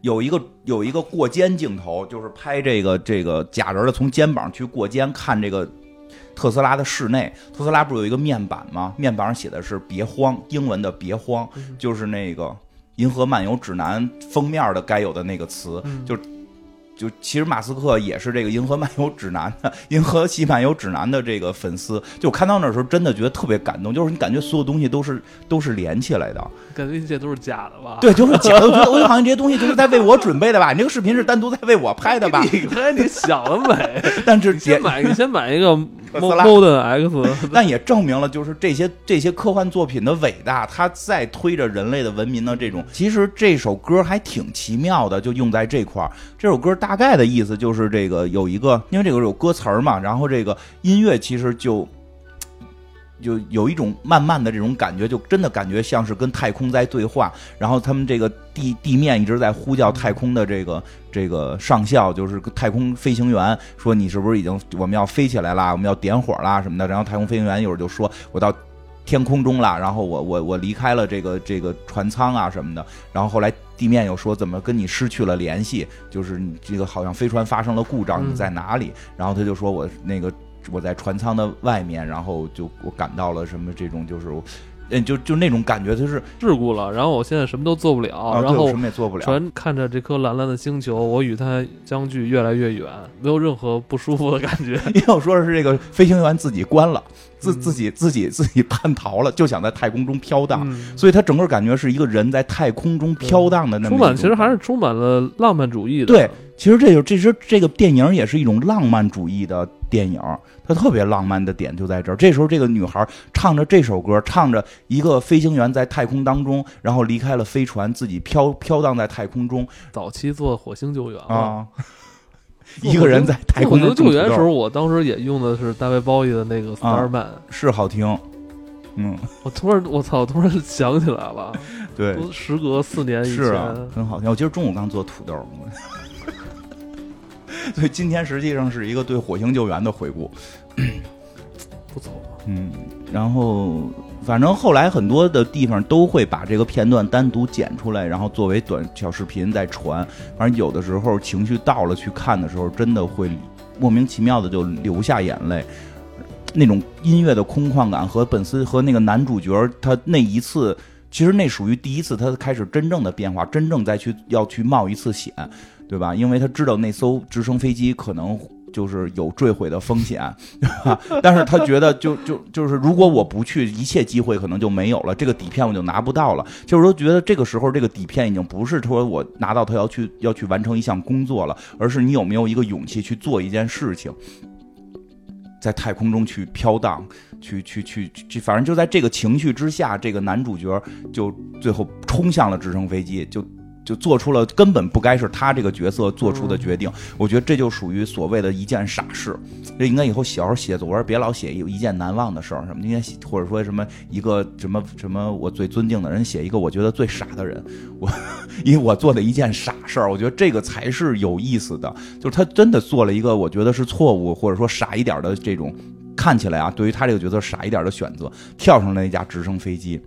有一个有一个过肩镜头，就是拍这个这个假人的从肩膀去过肩看这个特斯拉的室内。特斯拉不是有一个面板吗？面板上写的是“别慌”，英文的“别慌”，就是那个《银河漫游指南》封面的该有的那个词，嗯就就其实马斯克也是这个《银河漫游指南》的《银河系漫游指南》的这个粉丝。就我看到那时候，真的觉得特别感动，就是你感觉所有东西都是都是连起来的。感觉一切都是假的吧？对，就是假的。我觉得我就好像这些东西就是在为我准备的吧？你这个视频是单独在为我拍的吧？你看你想得美，但是先买，你先买一个 Model X，但也证明了，就是这些这些科幻作品的伟大，它在推着人类的文明的这种。其实这首歌还挺奇妙的，就用在这块儿。这首歌大概的意思就是这个有一个，因为这个有歌词儿嘛，然后这个音乐其实就。就有一种慢慢的这种感觉，就真的感觉像是跟太空在对话。然后他们这个地地面一直在呼叫太空的这个 这个上校，就是太空飞行员，说你是不是已经我们要飞起来啦，我们要点火啦什么的。然后太空飞行员一会儿就说，我到天空中了，然后我我我离开了这个这个船舱啊什么的。然后后来地面又说怎么跟你失去了联系，就是你这个好像飞船发生了故障，嗯你在哪里？然后他就说我那个我在船舱的外面，然后就我感到了什么这种就是。嗯，就就那种感觉，就是事故了，然后我现在什么都做不了，啊，然后我什么也做不了。船看着这颗蓝蓝的星球，我与它相距越来越远，没有任何不舒服的感觉。因为我说的是这个飞行员自己关了，自嗯自己自己自己叛逃了，就想在太空中飘荡，嗯所以他整个感觉是一个人在太空中飘荡的那种充满其实还是充满了浪漫主义的。对，其实这就这是这个电影也是一种浪漫主义的电影，它特别浪漫的点就在这儿。这时候这个女孩唱着这首歌，唱着一个飞行员在太空当中，然后离开了飞船，自己飘飘荡在太空中早期做火星救援。啊，做 一个人在太空救援的时候，我当时也用的是大卫鲍伊的那个《啊 Starman》，是好听，嗯，我突然我操，突然想起来了，对，时隔四年以是啊前，，很好听。我今儿中午刚做土豆，所以今天实际上是一个对火星救援的回顾。不错。嗯，然后反正后来很多的地方都会把这个片段单独剪出来，然后作为短小视频再传。反正有的时候情绪到了去看的时候，真的会莫名其妙的就流下眼泪。那种音乐的空旷感和本斯和那个男主角他那一次，其实那属于第一次他开始真正的变化，真正再去要去冒一次险，对吧？因为他知道那艘直升飞机可能就是有坠毁的风险，对吧？但是他觉得就就就是如果我不去，一切机会可能就没有了，这个底片我就拿不到了。就是说，觉得这个时候这个底片已经不是说我拿到它要去要去完成一项工作了，而是你有没有一个勇气去做一件事情。在太空中去飘荡，去去去去，反正就在这个情绪之下，这个男主角就最后冲向了直升飞机，就就做出了根本不该是他这个角色做出的决定。我觉得这就属于所谓的一件傻事。这应该以后小时候写作文别老写有一件难忘的事儿什么，应该写或者说什么一个什么什么我最尊敬的人写一个我觉得最傻的人，我因为我做的一件傻事儿，我觉得这个才是有意思的。就是他真的做了一个我觉得是错误或者说傻一点的这种看起来啊，对于他这个角色傻一点的选择，跳上了那架直升飞机。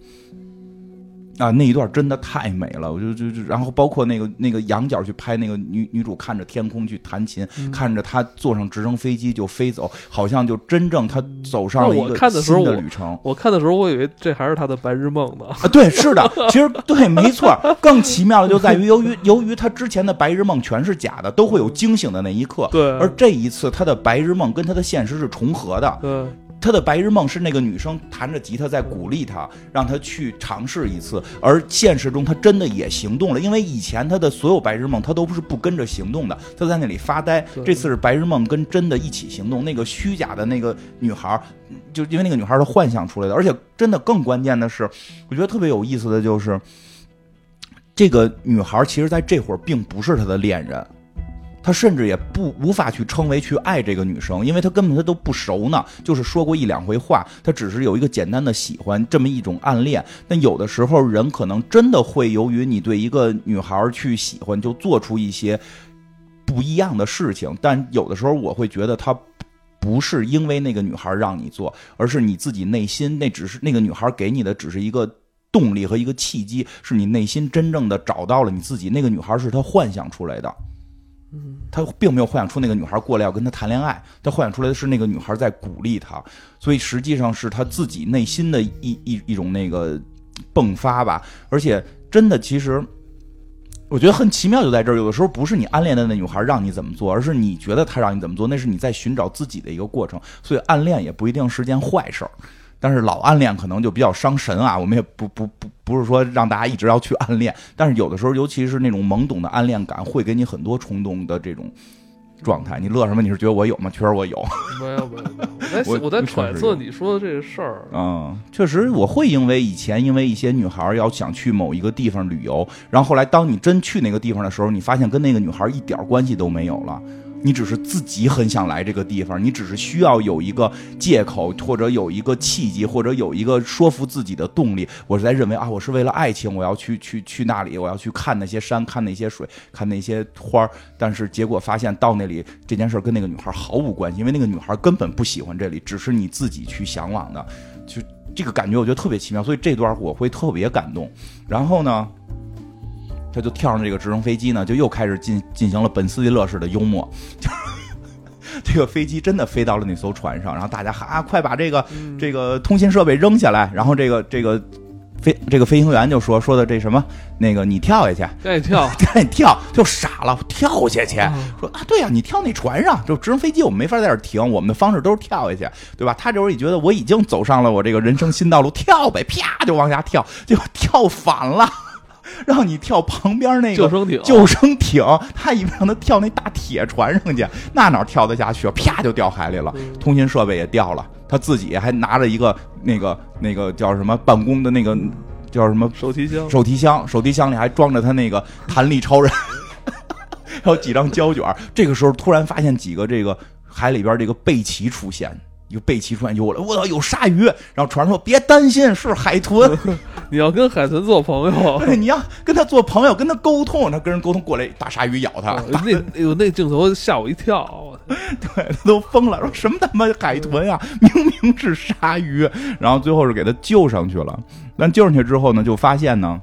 啊，那一段真的太美了，我就就就，然后包括那个那个仰角去拍那个女女主看着天空去弹琴，嗯看着她坐上直升飞机就飞走，好像就真正她走上了一个新的看的时候我旅程。我看的时候，我以为这还是她的白日梦呢。啊，对，是的，其实对，没错。更奇妙的就在于，由于由于她之前的白日梦全是假的，都会有惊醒的那一刻。对而这一次她的白日梦跟她的现实是重合的。对，他的白日梦是那个女生弹着吉他在鼓励他，让他去尝试一次。而现实中他真的也行动了，因为以前他的所有白日梦他都不是不跟着行动的，他在那里发呆。这次是白日梦跟真的一起行动。那个虚假的那个女孩，就因为那个女孩是幻想出来的，而且真的更关键的是，我觉得特别有意思的就是，这个女孩其实在这会儿并不是他的恋人。他甚至也不无法去称为去爱这个女生，因为他根本他都不熟呢，就是说过一两回话，他只是有一个简单的喜欢这么一种暗恋。但有的时候人可能真的会由于你对一个女孩去喜欢，就做出一些不一样的事情。但有的时候我会觉得他不是因为那个女孩让你做，而是你自己内心那只是那个女孩给你的只是一个动力和一个契机，是你内心真正的找到了你自己。那个女孩是他幻想出来的。他并没有幻想出那个女孩过来要跟他谈恋爱，他幻想出来的是那个女孩在鼓励他，所以实际上是他自己内心的一一一种那个迸发吧。而且真的，其实我觉得很奇妙，就在这儿，有的时候不是你暗恋的那女孩让你怎么做，而是你觉得她让你怎么做，那是你在寻找自己的一个过程。所以暗恋也不一定是件坏事儿。但是老暗恋可能就比较伤神啊，我们也不不不不是说让大家一直要去暗恋，但是有的时候，尤其是那种懵懂的暗恋感，会给你很多冲动的这种状态。你乐什么？你是觉得我有吗？确实我有。没有没有没有。我我在揣测你说的这个事儿。嗯，确实我会因为以前因为一些女孩要想去某一个地方旅游，然后后来当你真去那个地方的时候，你发现跟那个女孩一点关系都没有了。你只是自己很想来这个地方，你只是需要有一个借口，或者有一个契机，或者有一个说服自己的动力。我是在认为啊，我是为了爱情，我要去去去那里，我要去看那些山，看那些水，看那些花儿但是结果发现到那里这件事跟那个女孩毫无关系，因为那个女孩根本不喜欢这里，只是你自己去向往的。就这个感觉，我觉得特别奇妙，所以这段我会特别感动。然后呢？他就跳上这个直升飞机呢，就又开始进进行了本斯蒂勒式的幽默，就这个飞机真的飞到了那艘船上，然后大家哈快把这个这个通信设备扔下来，然后这个这个飞这个飞行员就说说的这什么那个你跳下去，赶紧跳，赶紧跳，就傻了，跳下去，说啊对呀，你跳那船上，就直升飞机我们没法在这停，我们的方式都是跳下去，对吧？他这会儿也觉得我已经走上了我这个人生新道路，跳呗，啪就往下跳，结果跳反了。让你跳旁边那个救生艇，救生艇，他以为让他跳那大铁船上去，那哪跳得下去啊？啪就掉海里了，通信设备也掉了，他自己还拿着一个那个那个叫什么办公的那个叫什么手提箱，手提箱，手提箱里还装着他那个弹力超人，还有几张胶卷。这个时候突然发现几个这个海里边这个贝奇出现。一个背鳍船游了，我操，有鲨鱼！然后船上说：“别担心，是海豚。你要跟海豚做朋友，你要跟他做朋友，跟他沟通。他跟人沟通过来，大鲨鱼咬他。那有，那镜头吓我一跳，对他都疯了，说什么他妈海豚呀？明明是鲨鱼。然后最后是给他救上去了。但救上去之后呢，就发现呢，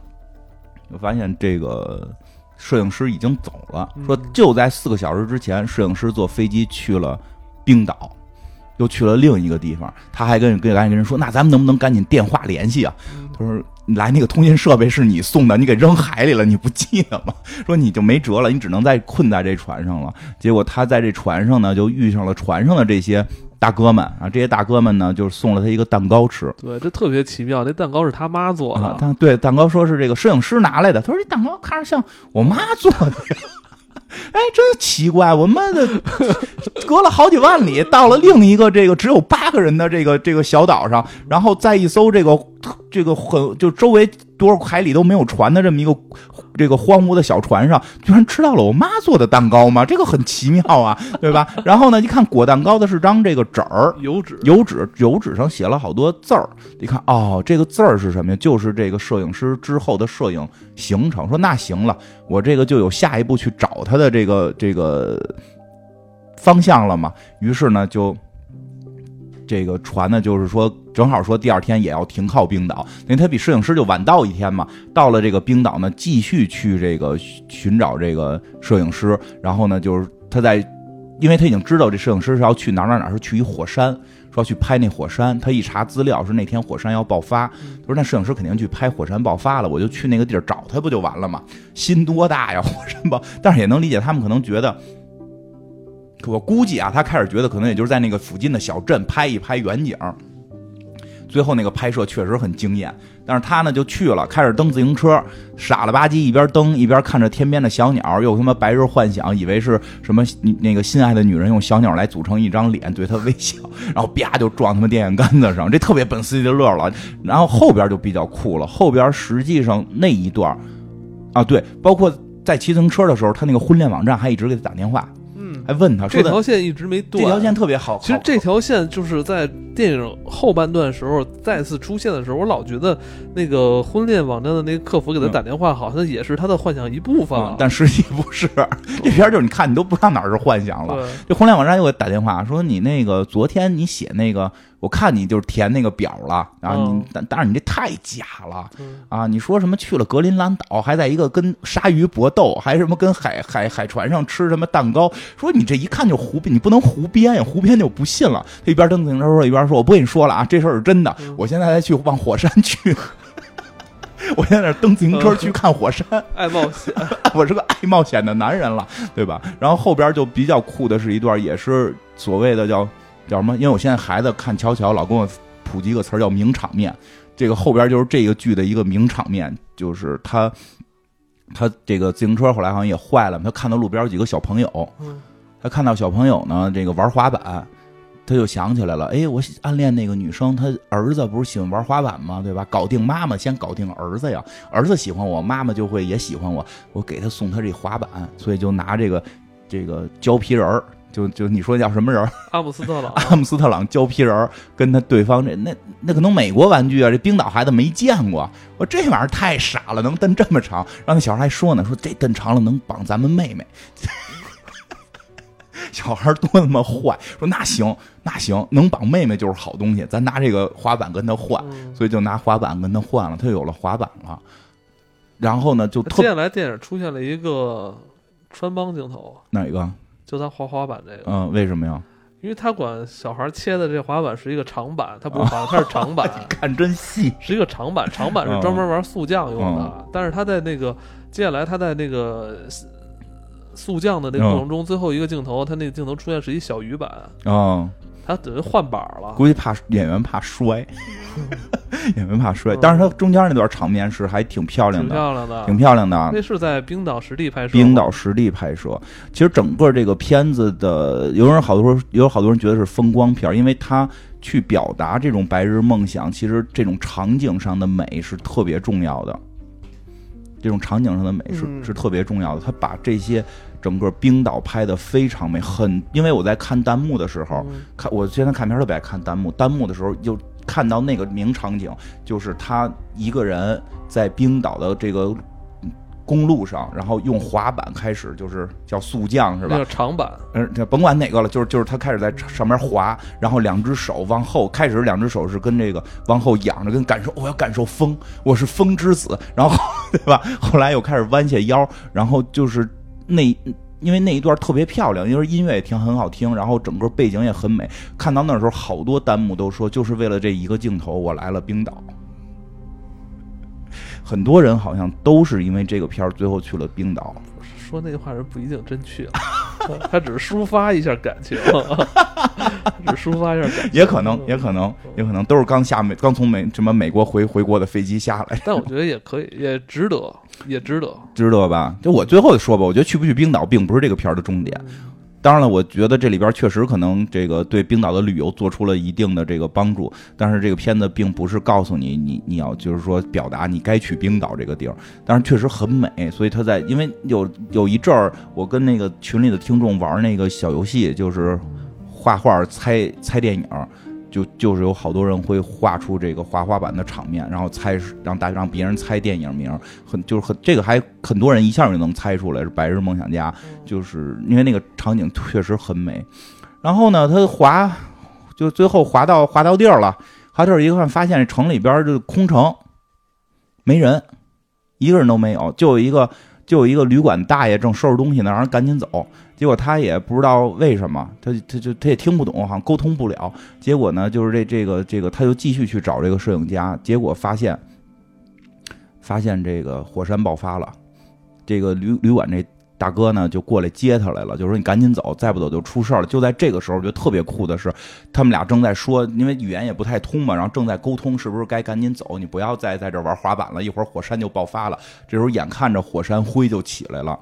就发现这个摄影师已经走了。说就在四个小时之前，摄影师坐飞机去了冰岛。又去了另一个地方，他还跟跟赶紧跟人说：“那咱们能不能赶紧电话联系啊？”他说：“来那个通信设备是你送的，你给扔海里了，你不记得吗？” 说你就没辙了，你只能再困在这船上了。结果他在这船上呢，就遇上了船上的这些大哥们啊，这些大哥们呢，就是送了他一个蛋糕吃。对，这特别奇妙，那蛋糕是他妈做的。他对蛋糕说是这个摄影师拿来的。他说这蛋糕看着像我妈做的。哎，真奇怪！我们的隔了好几万里，到了另一个这个只有八个人的这个这个小岛上，然后在一艘这个这个很就周围多少海里都没有船的这么一个这个荒芜的小船上，居然吃到了我妈做的蛋糕吗？这个很奇妙啊，对吧？然后呢，一看裹蛋糕的是张这个纸儿，油纸，油纸，油纸上写了好多字儿。一看，哦，这个字儿是什么呀？就是这个摄影师之后的摄影行程。说那行了，我这个就有下一步去找他的这个这个方向了嘛。于是呢，就这个船呢，就是说。正好说第二天也要停靠冰岛，因为他比摄影师就晚到一天嘛。到了这个冰岛呢，继续去这个寻找这个摄影师。然后呢，就是他在，因为他已经知道这摄影师是要去哪哪哪，是去一火山，说要去拍那火山。他一查资料，是那天火山要爆发。他说那摄影师肯定去拍火山爆发了，我就去那个地儿找他不就完了吗？心多大呀，火山爆！但是也能理解他们可能觉得。我估计啊，他开始觉得可能也就是在那个附近的小镇拍一拍远景。最后那个拍摄确实很惊艳，但是他呢就去了，开始蹬自行车，傻了吧唧一边蹬一边看着天边的小鸟，又他妈白日幻想，以为是什么那个心爱的女人用小鸟来组成一张脸对他微笑，然后啪就撞他妈电线杆子上，这特别本斯蒂勒了。然后后边就比较酷了，后边实际上那一段啊，对，包括在骑自行车的时候，他那个婚恋网站还一直给他打电话。还问他说：“这条线一直没断，这条线特别好。其实这条线就是在电影后半段时候再次出现的时候，我老觉得那个婚恋网站的那个客服给他打电话，好像也是他的幻想一部分。但实际不是，这片就是你看你都不知道哪是幻想了。这婚恋网站又给打电话说：你那个昨天你写那个。”我看你就是填那个表了，然后你但但是你这太假了啊！你说什么去了格陵兰岛，还在一个跟鲨鱼搏斗，还什么跟海海海船上吃什么蛋糕？说你这一看就胡编，你不能胡编呀，胡编就不信了。他一边蹬自行车说一边说：“我不跟你说了啊，这事儿是真的。我现在才去往火山去，我现在蹬自行车去看火山，爱冒险，我是个爱冒险的男人了，对吧？然后后边就比较酷的是一段，也是所谓的叫。叫什么？因为我现在孩子看乔乔，老跟我普及一个词儿叫名场面。这个后边就是这个剧的一个名场面，就是他他这个自行车后来好像也坏了，他看到路边有几个小朋友，他看到小朋友呢，这个玩滑板，他就想起来了，哎，我暗恋那个女生，他儿子不是喜欢玩滑板吗？对吧？搞定妈妈，先搞定儿子呀，儿子喜欢我，妈妈就会也喜欢我，我给他送他这滑板，所以就拿这个这个胶皮人儿。就就你说叫什么人？阿姆斯特朗。阿姆斯特朗胶皮人跟他对方这那那可能美国玩具啊，这冰岛孩子没见过。我这玩意儿太傻了，能蹬这么长？让那小孩还说呢，说这蹬长了能绑咱们妹妹。小孩多他妈坏，说那行 那行，能绑妹妹就是好东西，咱拿这个滑板跟他换，所以就拿滑板跟他换了，他有了滑板了。然后呢，就接下来电影出现了一个穿帮镜头，哪一个？就他滑滑板这个，嗯，为什么呀？因为他管小孩切的这滑板是一个长板，他不是滑，它是长板，看真细，是一个长板，长板是专门玩速降用的。但是他在那个接下来他在那个速降的那个过程中，最后一个镜头，他那个镜头出现是一小鱼板啊。他等于换板了，估计怕演员怕摔，演员怕摔。但是他中间那段场面是还挺漂亮的，挺漂亮的，挺漂亮的。那是在冰岛实地拍摄，冰岛实地拍摄。其实整个这个片子的，有人好多有好多人觉得是风光片，因为他去表达这种白日梦想，其实这种场景上的美是特别重要的。这种场景上的美是是特别重要的，他把这些。整个冰岛拍的非常美，很因为我在看弹幕的时候，看我现在看片特别爱看弹幕，弹幕的时候就看到那个名场景，就是他一个人在冰岛的这个公路上，然后用滑板开始就是叫速降是吧？叫长板，嗯，甭管哪个了，就是就是他开始在上面滑，然后两只手往后，开始两只手是跟这个往后仰着，跟感受我要感受风，我是风之子，然后 对吧？后来又开始弯下腰，然后就是。那因为那一段特别漂亮，因为音乐也挺很好听，然后整个背景也很美。看到那时候，好多弹幕都说，就是为了这一个镜头，我来了冰岛。很多人好像都是因为这个片儿，最后去了冰岛。说那句话人不一定真去了，他只是抒发一下感情，只抒发一下感情，也可能，也可能，也可能都是刚下美，刚从美什么美国回回国的飞机下来。但我觉得也可以，也值得，也值得，值得吧？就我最后说吧，我觉得去不去冰岛并不是这个片儿的重点。当然了，我觉得这里边确实可能这个对冰岛的旅游做出了一定的这个帮助，但是这个片子并不是告诉你你你要就是说表达你该去冰岛这个地儿，但是确实很美，所以他在因为有有一阵儿我跟那个群里的听众玩那个小游戏，就是画画猜猜电影。就就是有好多人会画出这个滑滑板的场面，然后猜让大让别人猜电影名，很就是很这个还很多人一下就能猜出来是《白日梦想家》，就是因为那个场景确实很美。然后呢，他滑就最后滑到滑到地儿了，滑地儿一看发现城里边就空城，没人，一个人都没有，就有一个就有一个旅馆大爷正收拾东西呢，让人赶紧走。结果他也不知道为什么，他他就他也听不懂，好像沟通不了。结果呢，就是这这个这个，他就继续去找这个摄影家。结果发现，发现这个火山爆发了，这个旅旅馆这大哥呢就过来接他来了，就说你赶紧走，再不走就出事了。就在这个时候，我觉得特别酷的是，他们俩正在说，因为语言也不太通嘛，然后正在沟通，是不是该赶紧走？你不要再在这玩滑板了，一会儿火山就爆发了。这时候眼看着火山灰就起来了，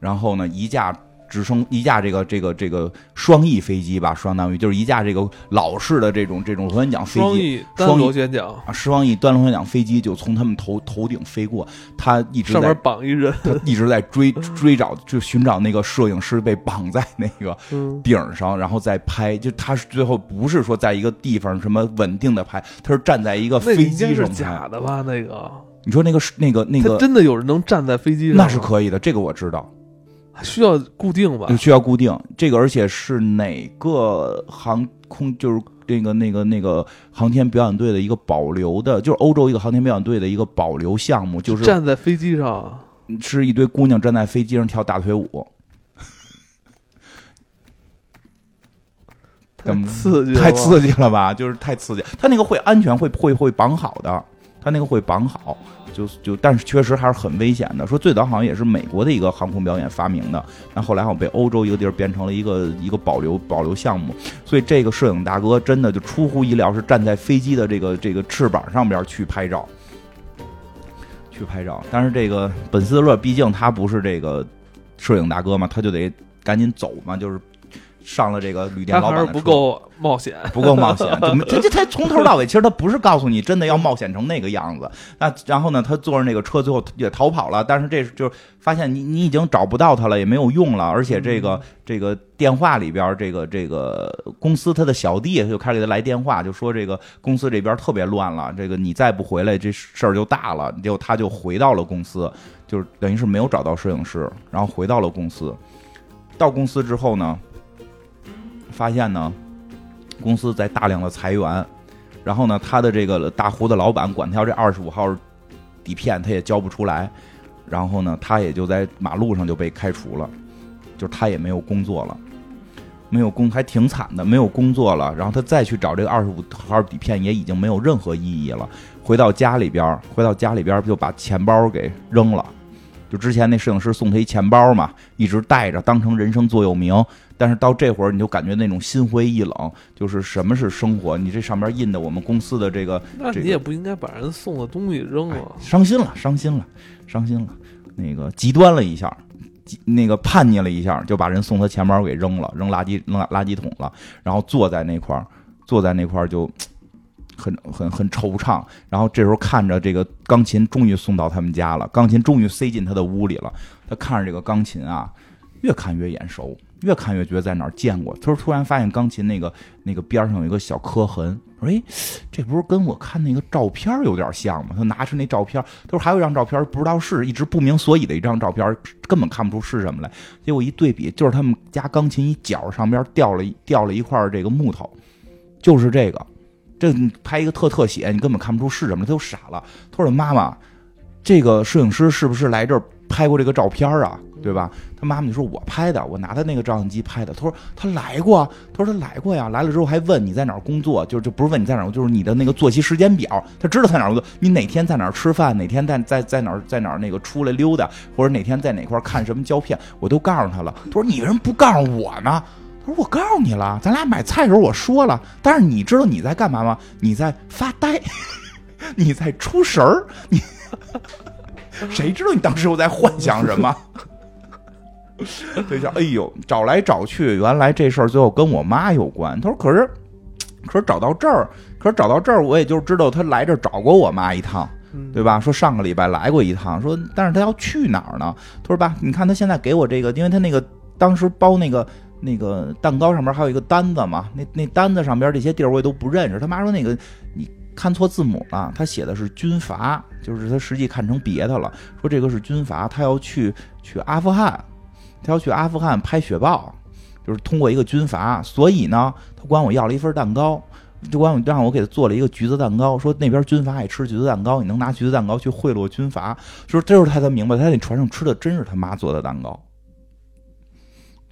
然后呢，一架。直升一架这个这个这个双翼飞机吧，相当于就是一架这个老式的这种这种螺旋桨飞机，双螺旋桨啊，双翼单螺旋桨飞机就从他们头头顶飞过，他一直上面绑一人，他一直在追追找，就寻找那个摄影师被绑在那个顶上，然后再拍。就他是最后不是说在一个地方什么稳定的拍，他是站在一个飞机上。假的吧？那个你说那个是那个那个真的有人能站在飞机上？那是可以的，这个我知道。需要固定吧？需要固定这个，而且是哪个航空？就是那个那个那个航天表演队的一个保留的，就是欧洲一个航天表演队的一个保留项目，就是站在飞机上，是一堆姑娘站在飞机上跳大腿舞，太刺激，太刺激了吧？就是太刺激，他那个会安全，会会会绑好的，他那个会绑好。就就，但是确实还是很危险的。说最早好像也是美国的一个航空表演发明的，但后来好像被欧洲一个地儿变成了一个一个保留保留项目。所以这个摄影大哥真的就出乎意料，是站在飞机的这个这个翅膀上边去拍照，去拍照。但是这个本斯勒毕竟他不是这个摄影大哥嘛，他就得赶紧走嘛，就是。上了这个旅店老板的 不够冒险，不够冒险。他这他从头到尾，其实他不是告诉你真的要冒险成那个样子。那然后呢，他坐着那个车最后也逃跑了。但是这就是发现你你已经找不到他了，也没有用了。而且这个这个电话里边，这个这个公司他的小弟就开始给他来电话，就说这个公司这边特别乱了，这个你再不回来，这事儿就大了。结果他就回到了公司，就是等于是没有找到摄影师，然后回到了公司。到公司之后呢？发现呢，公司在大量的裁员，然后呢，他的这个大胡子老板管他要这二十五号底片，他也交不出来，然后呢，他也就在马路上就被开除了，就他也没有工作了，没有工还挺惨的，没有工作了，然后他再去找这个二十五号底片也已经没有任何意义了，回到家里边，回到家里边就把钱包给扔了，就之前那摄影师送他一钱包嘛，一直带着当成人生座右铭。但是到这会儿，你就感觉那种心灰意冷，就是什么是生活？你这上面印的我们公司的这个，那你也不应该把人送的东西扔了。伤心了，伤心了，伤心了。那个极端了一下，那个叛逆了一下，就把人送他钱包给扔了，扔垃圾扔垃圾桶了。然后坐在那块儿，坐在那块儿就很很很惆怅。然后这时候看着这个钢琴终于送到他们家了，钢琴终于塞进他的屋里了。他看着这个钢琴啊，越看越眼熟。越看越觉得在哪儿见过。他说：“突然发现钢琴那个那个边上有一个小磕痕。说：‘哎，这不是跟我看那个照片有点像吗？’他拿出那照片，他说：‘还有一张照片，不知道是一直不明所以的一张照片，根本看不出是什么来。’结果一对比，就是他们家钢琴一角上边掉了掉了一块这个木头，就是这个。这拍一个特特写，你根本看不出是什么，他就傻了。他说：‘妈妈，这个摄影师是不是来这儿？’”拍过这个照片啊，对吧？他妈妈就说：“我拍的，我拿他那个照相机拍的。”他说：“他来过。”他说：“他来过呀，来了之后还问你在哪儿工作，就就不是问你在哪儿，就是你的那个作息时间表。他知道在哪儿工作，你哪天在哪儿吃饭，哪天在在在哪儿在哪儿那个出来溜达，或者哪天在哪块看什么胶片，我都告诉他了。他说：你为什么不告诉我呢？他说：我告诉你了，咱俩买菜的时候我说了。但是你知道你在干嘛吗？你在发呆，你在出神儿，你。”谁知道你当时我在幻想什么？对，象哎呦，找来找去，原来这事儿最后跟我妈有关。他说：“可是，可是找到这儿，可是找到这儿，我也就知道他来这儿找过我妈一趟，对吧？说上个礼拜来过一趟，说但是他要去哪儿呢？他说爸，你看他现在给我这个，因为他那个当时包那个那个蛋糕上面还有一个单子嘛，那那单子上边这些地儿我也都不认识。他妈说那个你。”看错字母了，他写的是军阀，就是他实际看成别的了。说这个是军阀，他要去去阿富汗，他要去阿富汗拍雪豹，就是通过一个军阀，所以呢，他管我要了一份蛋糕，就管我让我给他做了一个橘子蛋糕，说那边军阀爱吃橘子蛋糕，你能拿橘子蛋糕去贿赂军阀，就是这时候他才明白，他在那船上吃的真是他妈做的蛋糕。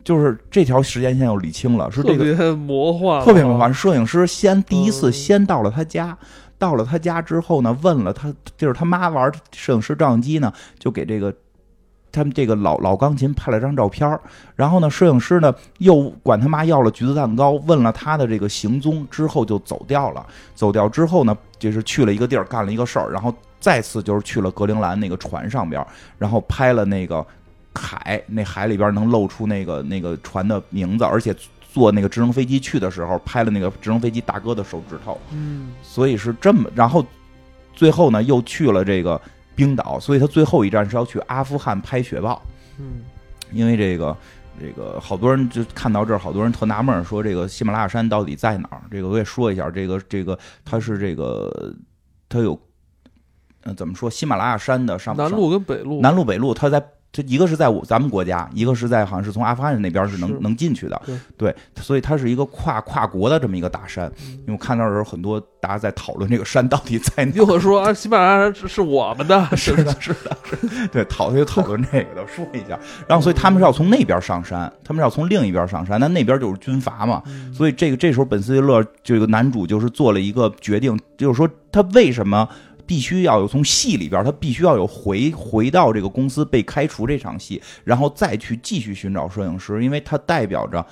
就是这条时间线又理清了，是这个特别魔幻，特别魔幻。摄影师先第一次先到了他家，到了他家之后呢，问了他，就是他妈玩摄影师照相机呢，就给这个他们这个老老钢琴拍了张照片儿然后呢，摄影师呢又管他妈要了橘子蛋糕，问了他的这个行踪之后就走掉了。走掉之后呢，就是去了一个地儿干了一个事儿，然后再次就是去了格陵兰那个船上边，然后拍了那个海，那海里边能露出那个那个船的名字，而且坐那个直升飞机去的时候拍了那个直升飞机大哥的手指头。嗯，所以是这么，然后最后呢又去了这个冰岛，所以他最后一站是要去阿富汗拍雪豹，嗯，因为这个这个好多人就看到这儿，好多人特纳闷儿，说这个喜马拉雅山到底在哪儿？这个我也说一下，这个这个它是这个它有，嗯、怎么说？喜马拉雅山的上南路跟北路，南路北路，它在这一个是在我咱们国家，一个是在好像是从阿富汗那边是能是能进去的，对所以它是一个跨跨国的这么一个大山。嗯因为我看到的时候，很多大家在讨论这个山到底在哪又会说啊，喜马拉雅山是是我们 的，是的，是的，是对，讨论就讨论这个的，说一下。然后，所以他们是要从那边上山，他们是要从另一边上山，但那边就是军阀嘛。嗯所以这个这时候，本斯蒂勒这个男主就是做了一个决定，就是说他为什么必须要有从戏里边，他必须要有回回到这个公司被开除这场戏，然后再去继续寻找摄影师，因为他代表着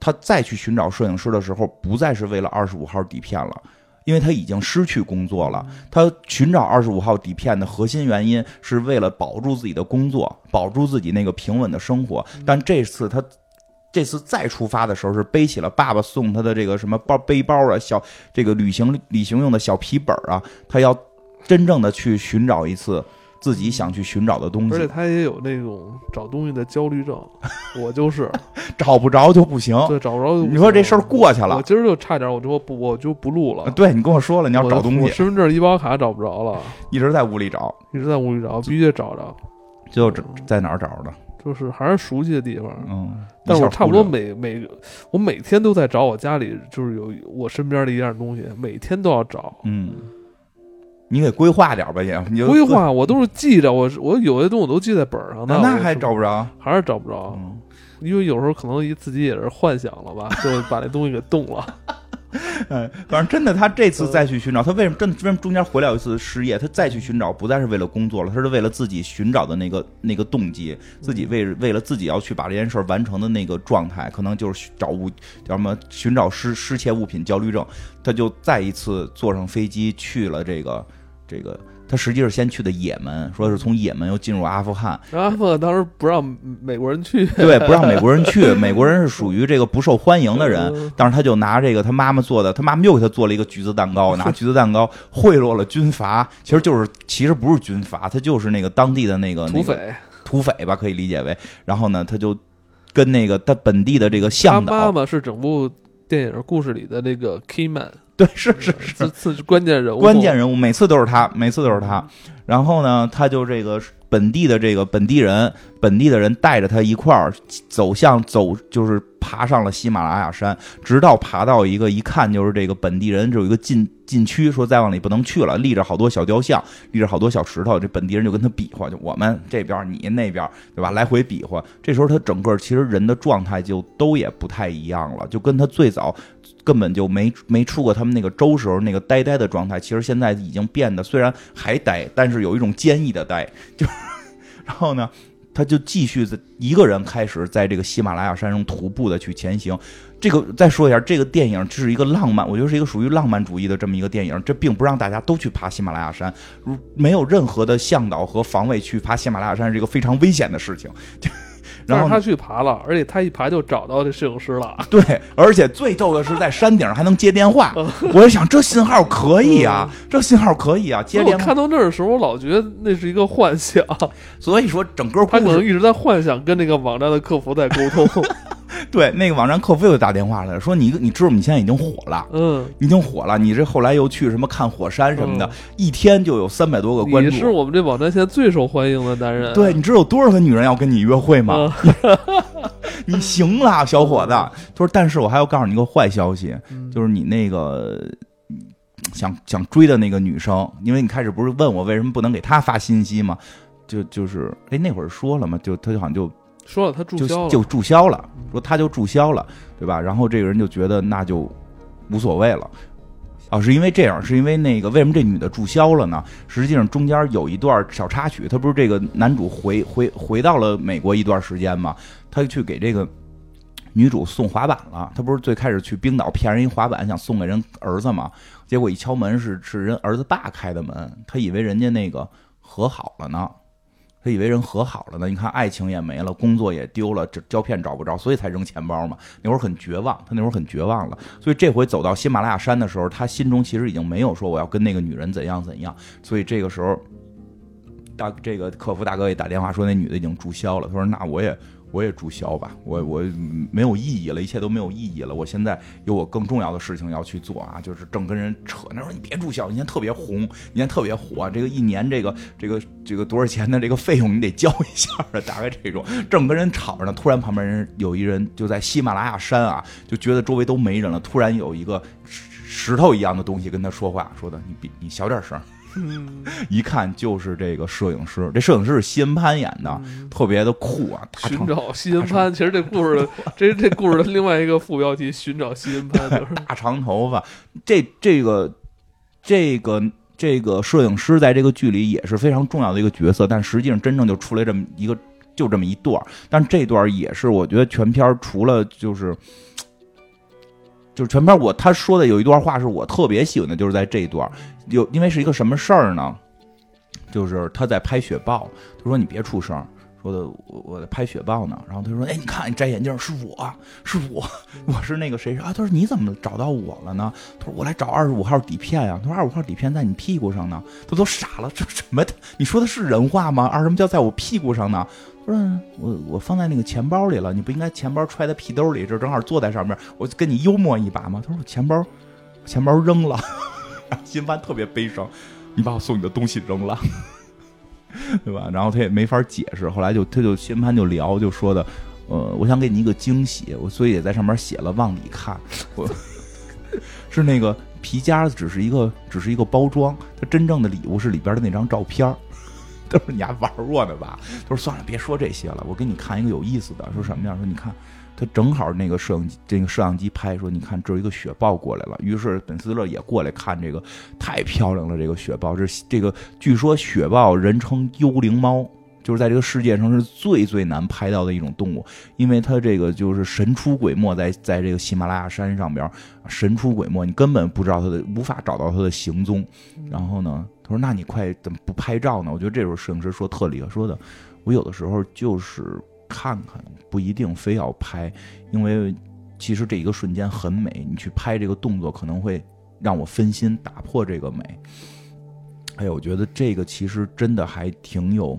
他再去寻找摄影师的时候，不再是为了二十五号底片了。因为他已经失去工作了，他寻找二十五号底片的核心原因是为了保住自己的工作，保住自己那个平稳的生活。但这次他这次再出发的时候，是背起了爸爸送他的这个什么包背包啊，小这个旅行旅行用的小皮本啊，他要真正的去寻找一次自己想去寻找的东西而且，他也有那种找东西的焦虑症，我就是，找不着就不行。对，找不着就不行。你说这事儿过去了我，今儿就差点，我就不，我就不录了。对你跟我说了，你要找东西，身份证、医保卡找不着了，一直在屋里找，一直在屋里找，必须得找着。最后在哪儿找的？就是还是熟悉的地方，嗯，但是我差不多每每我每天都在找我家里，就是有我身边的一样东西，每天都要找。嗯，你给规划点吧也，你就规划我都是记着，我是我有些东西我都记在本上的，那那还找不着。还是找不着，嗯，因为有时候可能自己也是幻想了吧，就把那东西给动了。哎，反正真的，他这次再去寻找，他为什么真的为什么中间回来有一次失业？他再去寻找，不再是为了工作了，他是为了自己寻找的那个那个动机，自己为为了自己要去把这件事儿完成的那个状态，可能就是找物叫什么寻找失失窃物品焦虑症，他就再一次坐上飞机去了这个这个。他实际是先去的也门，说是从也门又进入阿富汗，阿富汗当时不让美国人去，对，不让美国人去，美国人是属于这个不受欢迎的人嗯。但是他就拿这个他妈妈做的，他妈妈又给他做了一个橘子蛋糕，拿橘子蛋糕贿赂了军阀，其实就是其实不是军阀，他就是那个当地的那个土，那个匪。土匪吧，可以理解为。然后呢，他就跟那个他本地的这个他向妈导，妈是整部电影故事里的那个 key man，对，是是是，是是关键人物，关键人物，每次都是他，每次都是他。然后呢，他就这个本地的这个本地人，本地的人带着他一块儿走向走，就是爬上了喜马拉雅山，直到爬到一个一看就是这个本地人，就有一个禁禁区，说再往里不能去了，立着好多小雕像，立着好多小石头，这本地人就跟他比划，就我们这边你那边，对吧？来回比划。这时候他整个其实人的状态就都也不太一样了，就跟他最早。根本就没没出过他们那个州时候那个呆呆的状态，其实现在已经变得虽然还呆，但是有一种坚毅的呆。就然后呢，他就继续在一个人开始在这个喜马拉雅山上徒步的去前行。这个再说一下，这个电影是一个浪漫，我觉得是一个属于浪漫主义的这么一个电影。这并不让大家都去爬喜马拉雅山，如没有任何的向导和防卫去爬喜马拉雅山是一个非常危险的事情。然后他去爬了，而且他一爬就找到这摄影师了。对，而且最逗的是在山顶上还能接电话，我就想这信号可以啊，这信号可以啊，接电话。我看到那儿的时候，我老觉得那是一个幻想，所以说整个他可能一直在幻想跟那个网站的客服在沟通。对那个网站客服又打电话来说你你知道你现在已经火了。嗯，已经火了，你这后来又去什么看火山什么的，嗯一天就有三百多个关注你是。我们这网站现在最受欢迎的男人。对，你知道有多少个女人要跟你约会吗？嗯，你行了，小伙子。他说，但是我还要告诉你一个坏消息，嗯就是你那个想想追的那个女生，因为你开始不是问我为什么不能给她发信息吗？就就是哎那会儿说了嘛，就她就好像就说了他注销了，就就注销了，说他就注销了，对吧？然后这个人就觉得那就无所谓了。哦，是因为这样，是因为那个为什么这女的注销了呢？实际上中间有一段小插曲，他不是这个男主回回回到了美国一段时间嘛，他去给这个女主送滑板了。他不是最开始去冰岛骗人一滑板，想送给人儿子嘛？结果一敲门是是人儿子爸开的门，他以为人家那个和好了呢。他以为人和好了呢，你看爱情也没了，工作也丢了，这胶片找不着，所以才扔钱包嘛。那会儿很绝望，他那会儿很绝望了，所以这回走到喜马拉雅山的时候，他心中其实已经没有说我要跟那个女人怎样怎样，所以这个时候，大这个客服大哥也打电话说那女的已经注销了，他说那我也。我也注销吧，我我没有意义了，一切都没有意义了。我现在有我更重要的事情要去做啊，就是正跟人扯。他说你别注销，你现在特别红，你现在特别火，这个一年这个这个这个多少钱的这个费用你得交一下啊，大概这种。正跟人吵着呢，突然旁边人有一人就在喜马拉雅山啊，就觉得周围都没人了，突然有一个石头一样的东西跟他说话，说的你别你小点声。嗯，一看就是这个摄影师，这摄影师是西恩潘演的，特别的酷啊！寻找西恩潘，其实这故事的 这这故事的另外一个副标题“寻找西恩潘”，就是大长头发。这这个这个这个摄影师在这个剧里也是非常重要的一个角色，但实际上真正就出来这么一个就这么一段但这段也是我觉得全片除了就是。就是全片我他说的有一段话是我特别喜欢的，就是在这一段有因为是一个什么事儿呢？就是他在拍雪豹，他说你别出声，说的我我在拍雪豹呢。然后他说，哎，你看你摘眼镜是我是我 我是那个谁啊？他说你怎么找到我了呢？他说我来找二十五号底片呀。他说二十五号底片在你屁股上呢。他都傻了，这什么？你说的是人话吗？二什么叫在我屁股上呢？不是我，我放在那个钱包里了。你不应该钱包揣在屁兜里，这正好坐在上面。我跟你幽默一把吗？他说我钱包，钱包扔了。新帆特别悲伤，你把我送你的东西扔了，对吧？然后他也没法解释。后来就他就新帆就聊，就说的，呃，我想给你一个惊喜，我所以也在上面写了往里看。我 是那个皮夹子，只是一个只是一个包装，它真正的礼物是里边的那张照片。都是你还玩我呢吧？他说算了，别说这些了，我给你看一个有意思的。说什么呀？说你看，他正好那个摄影机，这个摄像机拍，说你看这有一个雪豹过来了。于是本斯勒也过来看这个，太漂亮了，这个雪豹。这这个据说雪豹人称幽灵猫，就是在这个世界上是最最难拍到的一种动物，因为它这个就是神出鬼没，在在这个喜马拉雅山上边神出鬼没，你根本不知道它的，无法找到它的行踪。然后呢？他说：“那你快怎么不拍照呢？”我觉得这时候摄影师说特厉害，说的我有的时候就是看看，不一定非要拍，因为其实这一个瞬间很美，你去拍这个动作可能会让我分心，打破这个美。哎呀，我觉得这个其实真的还挺有，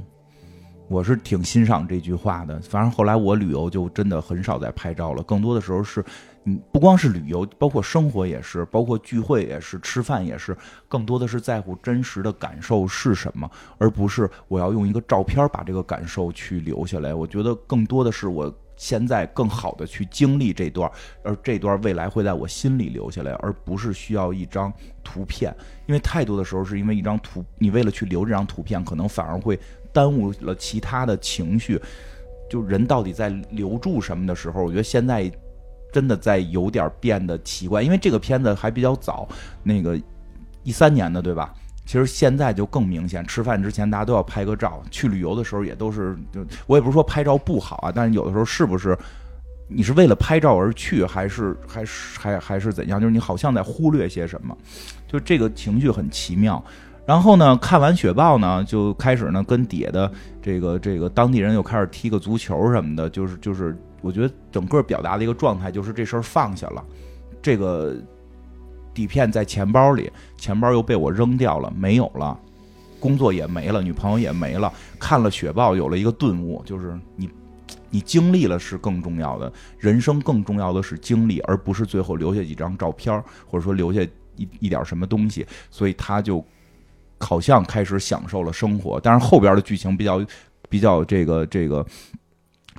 我是挺欣赏这句话的。反正后来我旅游就真的很少再拍照了，更多的时候是。嗯，不光是旅游，包括生活也是，包括聚会也是，吃饭也是，更多的是在乎真实的感受是什么，而不是我要用一个照片把这个感受去留下来。我觉得更多的是我现在更好的去经历这段，而这段未来会在我心里留下来，而不是需要一张图片。因为太多的时候是因为一张图，你为了去留这张图片，可能反而会耽误了其他的情绪。就人到底在留住什么的时候，我觉得现在。真的在有点变得奇怪，因为这个片子还比较早，那个一三年的，对吧？其实现在就更明显，吃饭之前大家都要拍个照，去旅游的时候也都是，就我也不是说拍照不好啊，但是有的时候是不是你是为了拍照而去，还是还是还还是怎样？就是你好像在忽略些什么，就这个情绪很奇妙。然后呢，看完雪豹呢，就开始呢跟底下的这个这个当地人又开始踢个足球什么的，就是就是。我觉得整个表达的一个状态就是这事儿放下了，这个底片在钱包里，钱包又被我扔掉了，没有了，工作也没了，女朋友也没了，看了雪豹有了一个顿悟，就是你你经历了是更重要的，人生更重要的是经历，而不是最后留下几张照片或者说留下一一点什么东西，所以他就好像开始享受了生活，但是后边的剧情比较比较这个这个。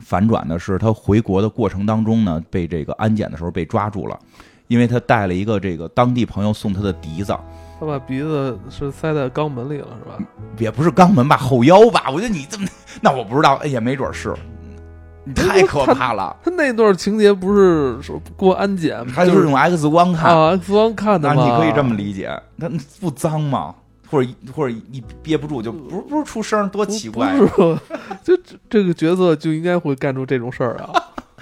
反转的是，他回国的过程当中呢，被这个安检的时候被抓住了，因为他带了一个这个当地朋友送他的笛子，他把鼻子是塞在肛门里了，是吧？也不是肛门吧，后腰吧？我觉得你这么，那我不知道，哎也，没准是。太可怕了。他那段情节不是说过安检，他就是用 X 光看啊，X 光看的。你可以这么理解，他不脏吗？或者或者一憋不住就不是不是出声，多奇怪就这这个角色就应该会干出这种事儿啊。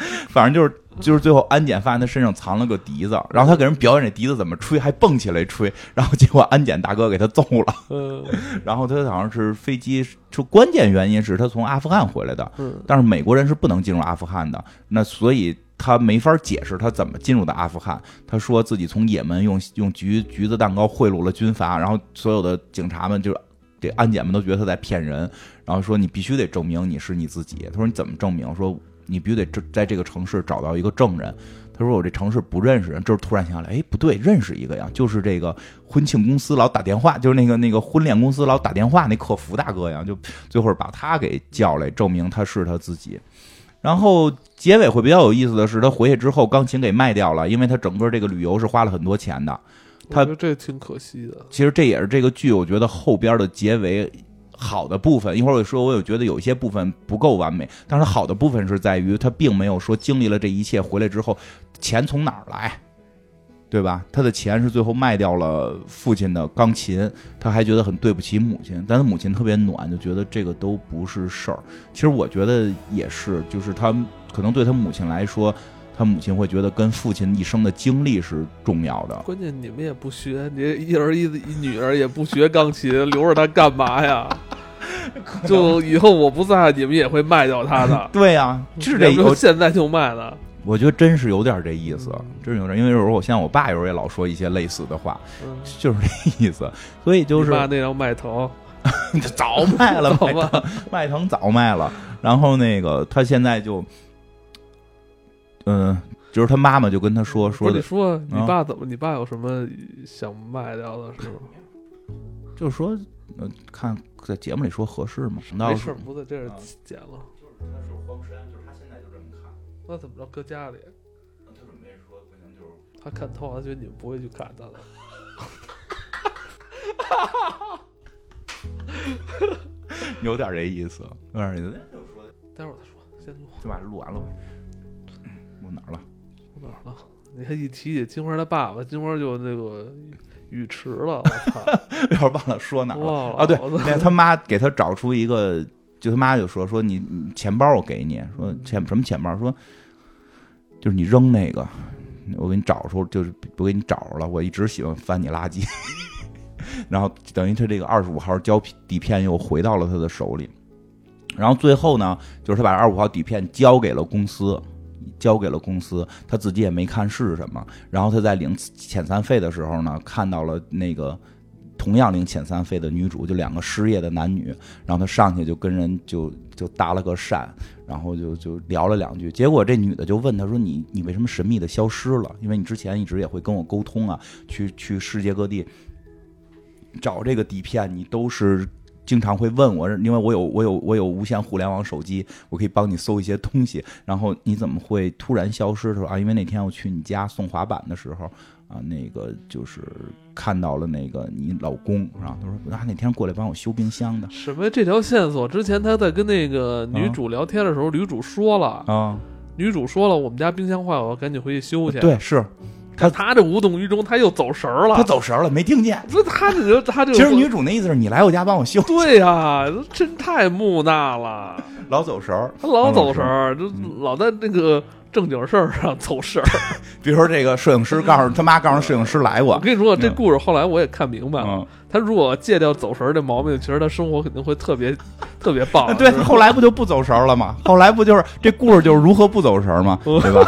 反正就是就是最后安检发现他身上藏了个笛子，然后他给人表演这笛子怎么吹，还蹦起来吹，然后结果安检大哥给他揍了，嗯 然后他好像是飞机，就关键原因是他从阿富汗回来的，嗯但是美国人是不能进入阿富汗的，那所以他没法解释他怎么进入的阿富汗。他说自己从也门用用橘橘子蛋糕贿赂了军阀，然后所有的警察们就这安检们都觉得他在骗人，然后说你必须得证明你是你自己。他说你怎么证明？说你必须得这在这个城市找到一个证人。他说我这城市不认识人，这时候突然想起来，哎，不对，认识一个呀，就是这个婚庆公司老打电话，就是那个那个婚恋公司老打电话那客服大哥呀，就最后把他给叫来，证明他是他自己。然后结尾会比较有意思的是，他回去之后钢琴给卖掉了，因为他整个这个旅游是花了很多钱的。他觉得这挺可惜的。其实这也是这个剧我觉得后边的结尾好的部分。一会儿我说，我有觉得有一些部分不够完美，但是好的部分是在于他并没有说经历了这一切回来之后，钱从哪儿来，对吧？他的钱是最后卖掉了父亲的钢琴，他还觉得很对不起母亲，但他母亲特别暖，就觉得这个都不是事儿。其实我觉得也是，就是他可能对他母亲来说。他母亲会觉得跟父亲一生的经历是重要的，关键你们也不学，你一儿一一女儿也不学钢琴，留着她干嘛呀？就以后我不在，你们也会卖掉她的。对呀、是这有没有有现在就卖了？我觉得真是有点这意思嗯，真是有点，因为有时候我像我爸有时候也老说一些类似的话，嗯，就是这意思，所以就是爸那辆迈腾，早卖了，迈腾早卖了，然后那个他现在就，嗯、就是他妈妈就跟他说说的，是你说你啊爸怎么？你爸有什么想卖掉的是吗？就是说，呃，看在节目里说合适吗？那没事，不在这儿啊剪了。就是他说黄山，就是他现在就这么看，那怎么着？搁家里，他准备说不行就是。他看透了，他觉得你们不会去看他的。有点这意思，有点这意思。待会儿再说，先录。就把这录完了吧。录哪儿了？录哪儿了？你看一提起金花他爸爸，金花就那个语迟了。我操！一会儿忘了说哪儿了了啊？对，那他妈给他找出一个，就他妈就说说你你钱包我给你，说钱什么钱包？说就是你扔那个，我给你找出，就是我给你找着了。我一直喜欢翻你垃圾，然后等于他这个二十五号胶底片又回到了他的手里。然后最后呢，就是他把二十五号底片交给了公司，交给了公司，他自己也没看是什么。然后他在领遣散费的时候呢，看到了那个同样领遣散费的女主，就两个失业的男女，然后他上去就跟人就 就搭了个讪，然后就就聊了两句。结果这女的就问他说：“你你为什么神秘的消失了？因为你之前一直也会跟我沟通啊，去去世界各地找这个底片，你都是。”经常会问我，因为我有我有我有无线互联网手机，我可以帮你搜一些东西。然后你怎么会突然消失？他说啊，因为那天我去你家送滑板的时候，啊，那个就是看到了那个你老公，然后他说啊，那天过来帮我修冰箱的什么这条线索？之前他在跟那个女主聊天的时候，女主说了，啊，女主说了，我们家冰箱坏，我要赶紧回去修去。，对，是他他这无动于衷，他又走神儿了。他走神儿了，没听见。这他这个他这个，其实女主那意思是你来我家帮我修，对呀、真太木讷了，老走神儿。他老走神儿，就嗯老在那个正经事儿上走神儿。比如说这个摄影师告诉他妈，告诉摄影师来过，我跟你说，这嗯故事后来我也看明白了。嗯，他如果戒掉走神儿这毛病，其实他生活肯定会特别特别棒。对，后来不就不走神儿了吗？后来不就是这故事就是如何不走神儿吗？对 吧？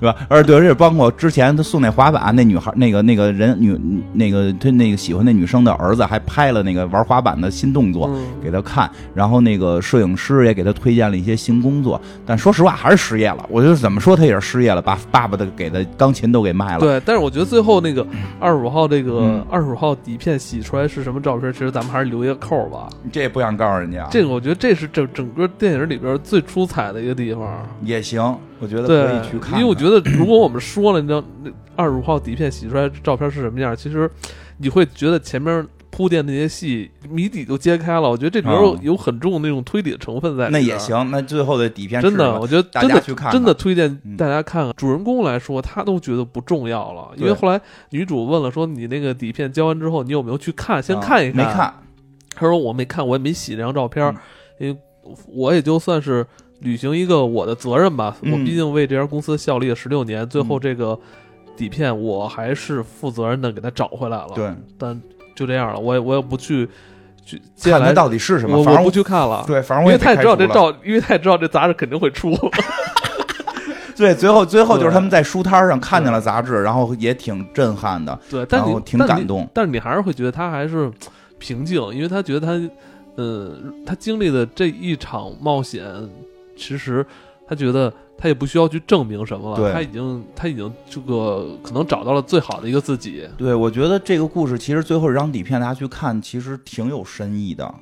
对吧？而 对，而且包括之前他送那滑板，那女孩那个那个人女那个他那个喜欢那女生的儿子还拍了那个玩滑板的新动作。嗯给他看，然后那个摄影师也给他推荐了一些新工作，但说实话还是失业了。我觉得怎么说他也是失业了，把爸爸的给的钢琴都给卖了。对，但是我觉得最后那个二十五号这个嗯二十五号底片洗出来是什么照片，其实咱们还是留一个扣儿吧。这也不想告诉人家，这个我觉得这是整整个电影里边最出彩的一个地方。也行，我觉得可以去看看。因为我觉得如果我们说了，你知道那二十五号底片洗出来照片是什么样，其实你会觉得前面铺垫那些戏，谜底就揭开了。我觉得这里边有很重的那种推理的成分在。那也行，那最后的底片真的，我觉得大真的家去看看真的推荐嗯大家看看。主人公来说，他都觉得不重要了，因为后来女主问了说：“你那个底片交完之后，你有没有去看？先啊看一没看，他说：“我没看，我也没洗那张照片，嗯因为我也就算是履行一个我的责任吧。嗯我毕竟为这家公司效力了十六年，最后嗯这个底片我还是负责任的给他找回来了。对，但就这样了，我也我也不去去接下来到底是什么，我我不去看了。”对，反正我也因为他也知道这照，因为他也知道这杂志肯定会出，对，最后最后就是他们在书摊上看见了杂志，然后也挺震撼的，对，但你挺感动。但是你还是会觉得他还是平静，因为他觉得他，呃，他经历的这一场冒险，其实他觉得他也不需要去证明什么了，他已经他已经这个可能找到了最好的一个自己。对，我觉得这个故事其实最后这张底片大家去看，其实挺有深意的，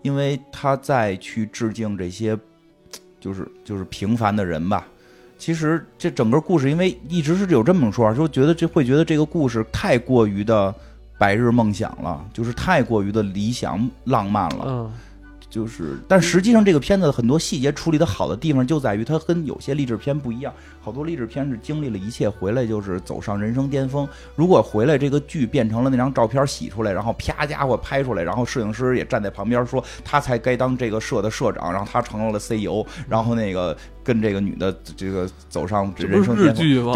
因为他在去致敬这些，就是就是平凡的人吧。其实这整个故事，因为一直是有这么说，就觉得这会觉得这个故事太过于的白日梦想了，就是太过于的理想浪漫了。嗯，就是，但实际上这个片子很多细节处理的好的地方就在于它跟有些励志片不一样，好多励志片是经历了一切回来就是走上人生巅峰，如果回来这个剧变成了那张照片洗出来，然后啪家伙拍出来，然后摄影师也站在旁边说他才该当这个社的社长，然后他成了 CEO，然后那个跟这个女的这个走上人生巅峰，剧吗？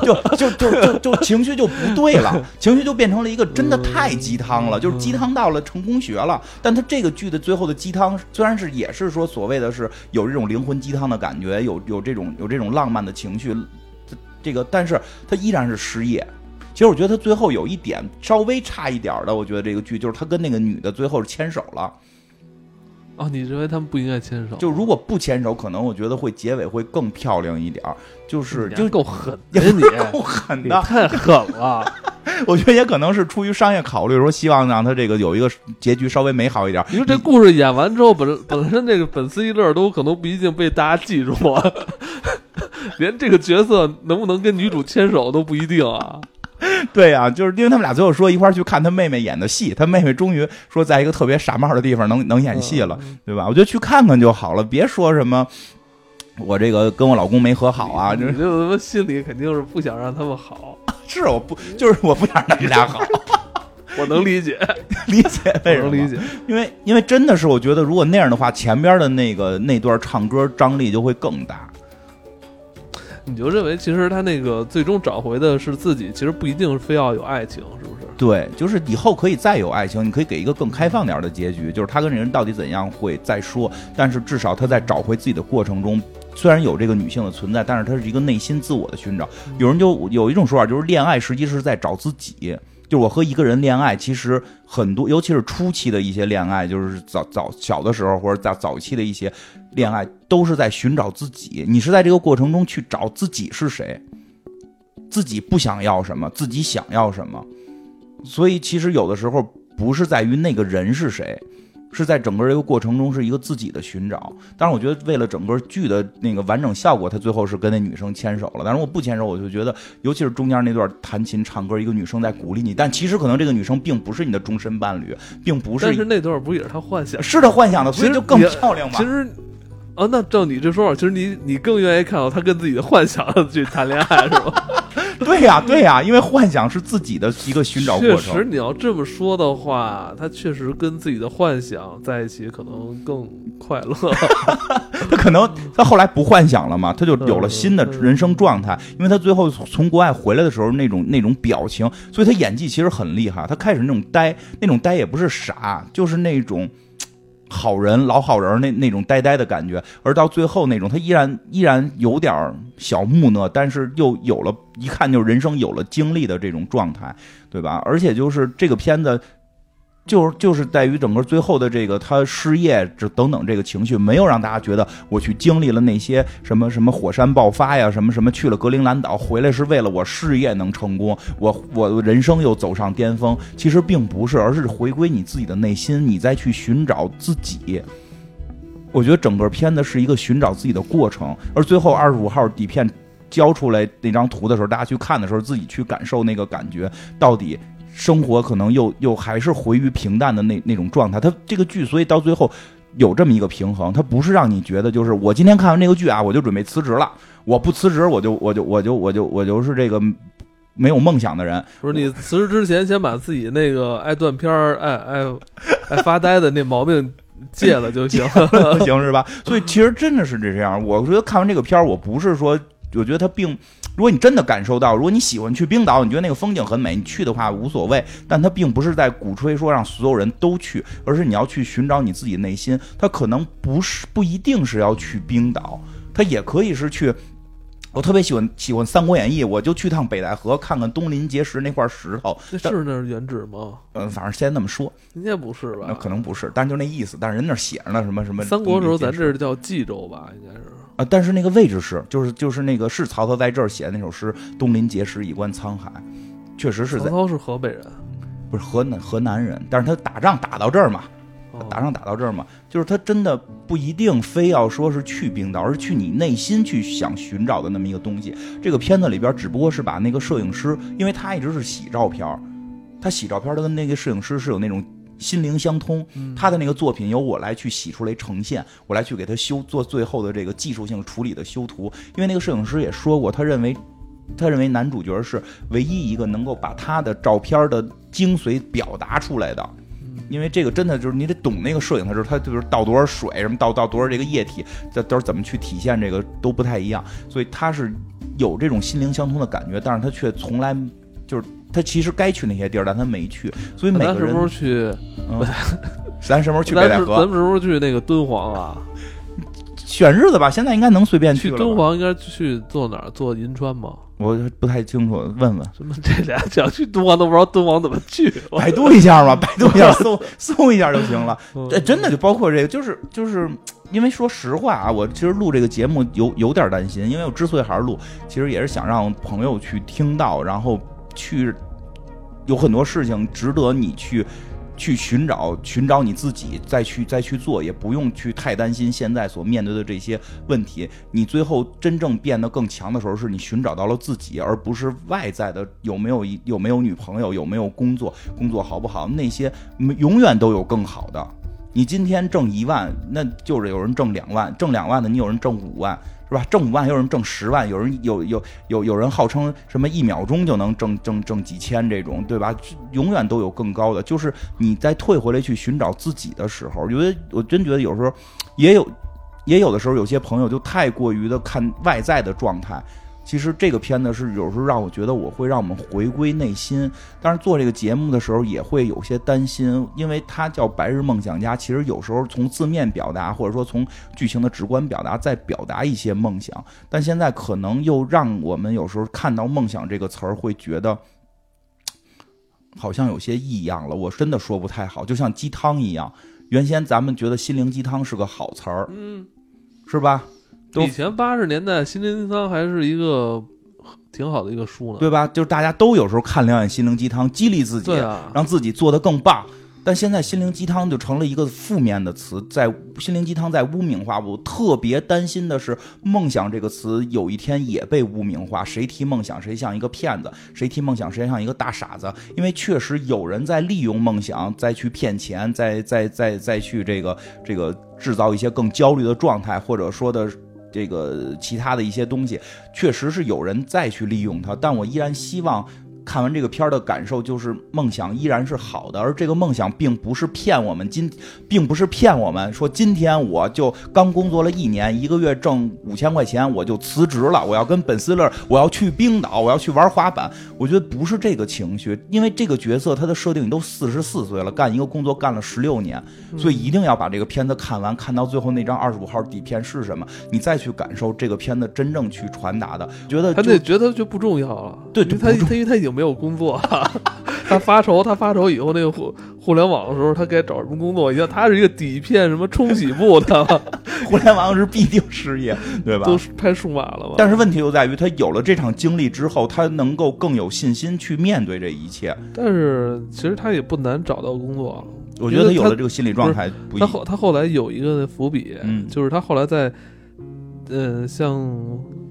就就就就就情绪就不对了，情绪就变成了一个真的太鸡汤了，就是鸡汤到了成功学了。但他这个剧的最后的鸡汤，虽然是也是说所谓的是有这种灵魂鸡汤的感觉，有有这种有这种浪漫的情绪，这这个，但是他依然是失业。其实我觉得他最后有一点稍微差一点的，我觉得这个剧就是他跟那个女的最后是牵手了。哦，你认为他们不应该牵手？就如果不牵手，可能我觉得会结尾会更漂亮一点儿。就是就够狠 也的，你够狠你的，太狠了。我觉得也可能是出于商业考虑，说希望让他这个有一个结局稍微美好一点。因为这故事演完之后，本本身这个粉丝一乐都可能不一定被大家记住啊，连这个角色能不能跟女主牵手都不一定啊。对呀、就是因为他们俩最后说一块儿去看他妹妹演的戏，他妹妹终于说在一个特别傻帽的地方能能演戏了，对吧？我觉得去看看就好了，别说什么我这个跟我老公没和好啊，就是心里肯定是不想让他们好，是我不就是我不想让他们俩好，我能理解，理解为什么？理解。因为因为真的是我觉得如果那样的话，前边的那个那段唱歌张力就会更大。你就认为其实他那个最终找回的是自己，其实不一定非要有爱情，是不是？对，就是以后可以再有爱情，你可以给一个更开放点儿的结局，就是他跟这人到底怎样会再说，但是至少他在找回自己的过程中，虽然有这个女性的存在，但是他是一个内心自我的寻找。有人就有一种说法，就是恋爱实际是在找自己。就是我和一个人恋爱，其实很多，尤其是初期的一些恋爱，就是早早小的时候或者早早期的一些恋爱，都是在寻找自己。你是在这个过程中去找自己是谁，自己不想要什么，自己想要什么。所以其实有的时候不是在于那个人是谁，是在整个这个过程中是一个自己的寻找。当然，我觉得为了整个剧的那个完整效果，他最后是跟那女生牵手了。但是我不牵手，我就觉得，尤其是中间那段弹琴唱歌，一个女生在鼓励你，但其实可能这个女生并不是你的终身伴侣，并不是但是是那段不也是他幻想？是他幻想的，所以就更漂亮嘛其。实，啊，那照你这说法，其实你你更愿意看到他跟自己的幻想 去谈恋爱，是吧？对呀，对呀，因为幻想是自己的一个寻找过程确实，你要这么说的话，他确实跟自己的幻想在一起，可能更快乐。他可能他后来不幻想了嘛，他就有了新的人生状态。因为他最后从国外回来的时候那种那种表情，所以他演技其实很厉害。他开始那种呆，那种呆也不是傻，就是那种。好人老好人那那种呆呆的感觉，而到最后那种他依然依然有点小木讷，但是又有了一看就是人生有了经历的这种状态，对吧？而且就是这个片子，就是就是在于整个最后的这个他失业这等等这个情绪，没有让大家觉得我去经历了那些什么什么火山爆发呀，什么什么去了格陵兰岛回来是为了我事业能成功，我我人生又走上巅峰。其实并不是，而是回归你自己的内心，你再去寻找自己。我觉得整个片子是一个寻找自己的过程，而最后二十五号底片交出来那张图的时候，大家去看的时候，自己去感受那个感觉，到底生活可能又又还是回于平淡的那那种状态。他这个剧，所以到最后有这么一个平衡，他不是让你觉得就是我今天看完这个剧啊，我就准备辞职了，我不辞职我就我就我就我就我就是这个没有梦想的人。不是你辞职之前，先把自己那个爱断片儿、爱爱爱发呆的那毛病戒了就行。行是吧？所以其实真的是这样。我觉得看完这个片儿，我不是说，我觉得他并，如果你真的感受到，如果你喜欢去冰岛，你觉得那个风景很美，你去的话无所谓。但它并不是在鼓吹说让所有人都去，而是你要去寻找你自己内心。它可能不是不一定是要去冰岛，它也可以是去。我特别喜欢喜欢《三国演义》，我就去趟北戴河看看东临碣石那块石头。那是那是原址吗？嗯，反正先那么说，应该不是吧？那可能不是，但是就那意思。但是人那写着呢，什么什么。三国时候咱这这叫冀州吧？应该是。啊，但是那个位置是，就是就是那个是曹操在这儿写的那首诗“东临碣石，以观沧海”，确实是在曹操是河北人，不是河南河南人，但是他打仗打到这儿嘛，哦打仗打到这儿嘛，就是他真的不一定非要说是去冰岛，而是去你内心去想寻找的那么一个东西。这个片子里边只不过是把那个摄影师，因为他一直是洗照片儿，他洗照片儿他跟那个摄影师是有那种心灵相通，他的那个作品由我来去洗出来呈现，我来去给他修做最后的这个技术性处理的修图。因为那个摄影师也说过，他认为他认为男主角是唯一一个能够把他的照片的精髓表达出来的。因为这个真的就是你得懂那个摄影的时候，它就是倒多少水，什么倒倒多少这个液体，这都是怎么去体现这个都不太一样，所以他是有这种心灵相通的感觉，但是他却从来就是他其实该去那些地儿，但他没去，所以每个人咱是不是去？嗯咱什么时候去咱北戴河是咱们是不是去那个敦煌啊？选日子吧？现在应该能随便去了吧敦煌应该去坐哪儿？坐银川吗？我不太清楚，问问。什么这俩想去敦煌都不知道敦煌怎么去？百度一下嘛，百度一下搜搜一下就行了。嗯这真的就包括这个，就是就是，因为说实话啊，我其实录这个节目有有点担心，因为我之所以还是录，其实也是想让朋友去听到，然后去有很多事情值得你去去寻找寻找你自己，再去再去做，也不用去太担心现在所面对的这些问题。你最后真正变得更强的时候，是你寻找到了自己，而不是外在的有没有一有没有女朋友，有没有工作，工作好不好，那些永远都有更好的。你今天挣一万，那就是有人挣两万，挣两万的你有人挣五万，是吧？挣五万有人挣十万，有人有有有有人号称什么一秒钟就能挣挣挣几千这种，对吧？永远都有更高的。就是你再退回来去寻找自己的时候，因为我真觉得有时候也有也有的时候有些朋友就太过于的看外在的状态。其实这个片子是有时候让我觉得我会让我们回归内心，但是做这个节目的时候也会有些担心，因为它叫《白日梦想家》，其实有时候从字面表达或者说从剧情的直观表达，在表达一些梦想，但现在可能又让我们有时候看到“梦想”这个词儿，会觉得好像有些异样了。我真的说不太好，就像鸡汤一样，原先咱们觉得心灵鸡汤是个好词儿，嗯，是吧？都以前八十年代心灵鸡汤还是一个挺好的一个书呢。对吧？就是大家都有时候看两眼心灵鸡汤，激励自己，让自己做得更棒。但现在心灵鸡汤就成了一个负面的词，在心灵鸡汤在污名化。我特别担心的是，梦想这个词有一天也被污名化。谁提梦想，谁像一个骗子；谁提梦想，谁像一个大傻子。因为确实有人在利用梦想，再去骗钱，再再再再去这个这个制造一些更焦虑的状态，或者说的。这个其他的一些东西，确实是有人再去利用它，但我依然希望看完这个片儿的感受就是，梦想依然是好的，而这个梦想并不是骗我们今，并不是骗我们说今天我就刚工作了一年，一个月挣五千块钱，我就辞职了，我要跟本斯勒，我要去冰岛，我要去玩滑板。我觉得不是这个情绪，因为这个角色他的设定你都四十四岁了，干一个工作干了十六年，所以一定要把这个片子看完，看到最后那张二十五号底片是什么，你再去感受这个片子真正去传达的。觉得他那觉得就不重要了，对他他因为他已经没有工作了，他发愁，他发愁以后那个互互联网的时候，他该找什么工作？你像他是一个底片什么冲洗部的，互联网是必定失业，对吧？都是拍数码了嘛。但是问题就在于，他有了这场经历之后，他能够更有信心去面对这一切。但是其实他也不难找到工作。我觉得他有了这个心理状态不一他后他后来有一个伏笔，嗯就是他后来在，呃，像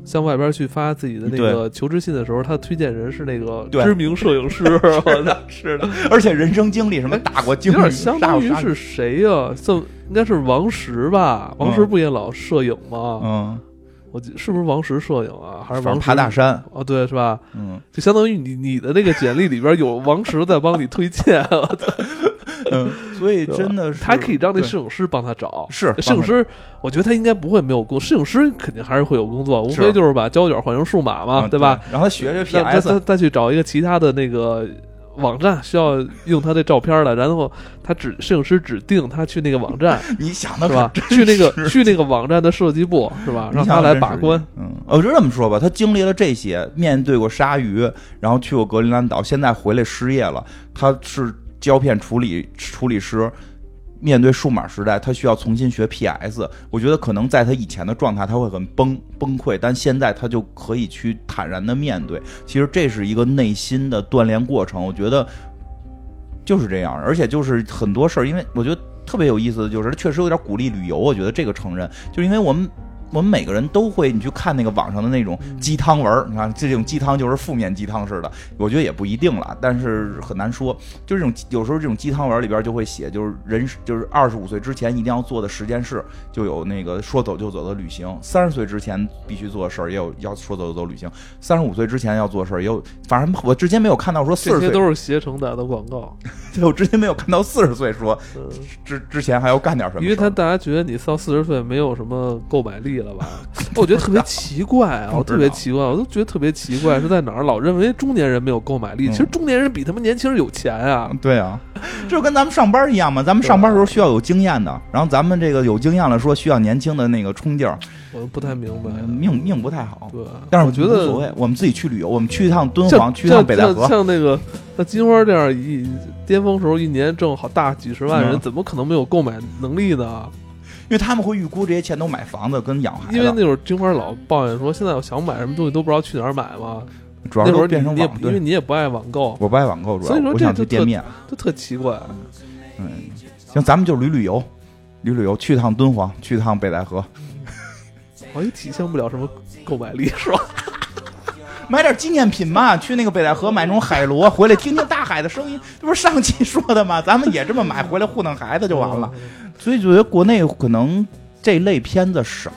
向外边去发自己的那个求职信的时候，他的推荐人是那个知名摄影师，是的，而且人生经历什么打过经历，有点相当于是谁呀、这应该是王石吧？王石嗯不也老摄影吗？嗯，我记是不是王石摄影啊？还是王石爬大山，哦，对，是吧？嗯就相当于你你的那个简历里边有王石在帮你推荐，嗯，所以真的是他可以让那摄影师帮他找。是摄影师，我觉得他应该不会没有工，摄影师肯定还是会有工作，无非就是把胶卷换成数码嘛，嗯对吧？？然后他学学 PS，再再去找一个其他的那个网站需要用他的照片了，然后他指摄影师指定他去那个网站 你想的是吧？去那个去那个网站的设计部是吧？让他来把关。。嗯，我就这么说吧，他经历了这些，面对过鲨鱼，然后去过格陵兰岛，现在回来失业了。他是胶片处理处理师，面对数码时代，他需要重新学 PS。我觉得可能在他以前的状态，他会很崩崩溃，但现在他就可以去坦然的面对。其实这是一个内心的锻炼过程，我觉得就是这样。而且就是很多事儿，因为我觉得特别有意思的就是，确实有点鼓励旅游。我觉得这个承认，就是因为我们。我们每个人都会，你去看那个网上的那种鸡汤文儿，你看这种鸡汤就是负面鸡汤似的，我觉得也不一定了，但是很难说。就是这种有时候这种鸡汤文里边就会写，就是人就是二十五岁之前一定要做的十件事，就有那个说走就走的旅行；三十岁之前必须做的事儿也有要说走就走旅行；三十五岁之前要做的事儿也有，反正我之前没有看到说四十岁，这些都是携程打的广告，对 我之前没有看到四十岁说嗯，之之前还要干点什么，因为他大家觉得你到四十岁没有什么购买力了吧？我觉得特别奇怪啊，我特别奇怪，我都觉得特别奇怪是在哪儿？老认为中年人没有购买力，嗯其实中年人比他们年轻人有钱啊。对啊，这就跟咱们上班一样嘛。咱们上班的时候需要有经验的，然后咱们这个有经验了，说需要年轻的那个冲劲儿，我不太明白，命命不太好。对，但是我觉得无所谓，我们自己去旅游，我们去一趟敦煌，去一趟北戴河，像那个像金花这样一巅峰时候一年挣好大几十万人，嗯怎么可能没有购买能力呢？因为他们会预估这些钱都买房子跟养孩子，因为那会儿金花老抱怨说，现在我想买什么东西都不知道去哪儿买嘛。主要那会儿变成你你也网。因为你也不爱网购，我不爱网购，主要所以说这就特想去店面。就特奇怪。嗯，行，咱们就旅旅游，旅旅游，去趟敦煌，去趟北戴河，好像体现不了什么购买力，是吧？买点纪念品嘛。去那个北戴河买那种海螺，回来听听大海的声音，这不是上期说的吗？咱们也这么买，回来糊弄孩子就完了。所以觉得国内可能这类片子少，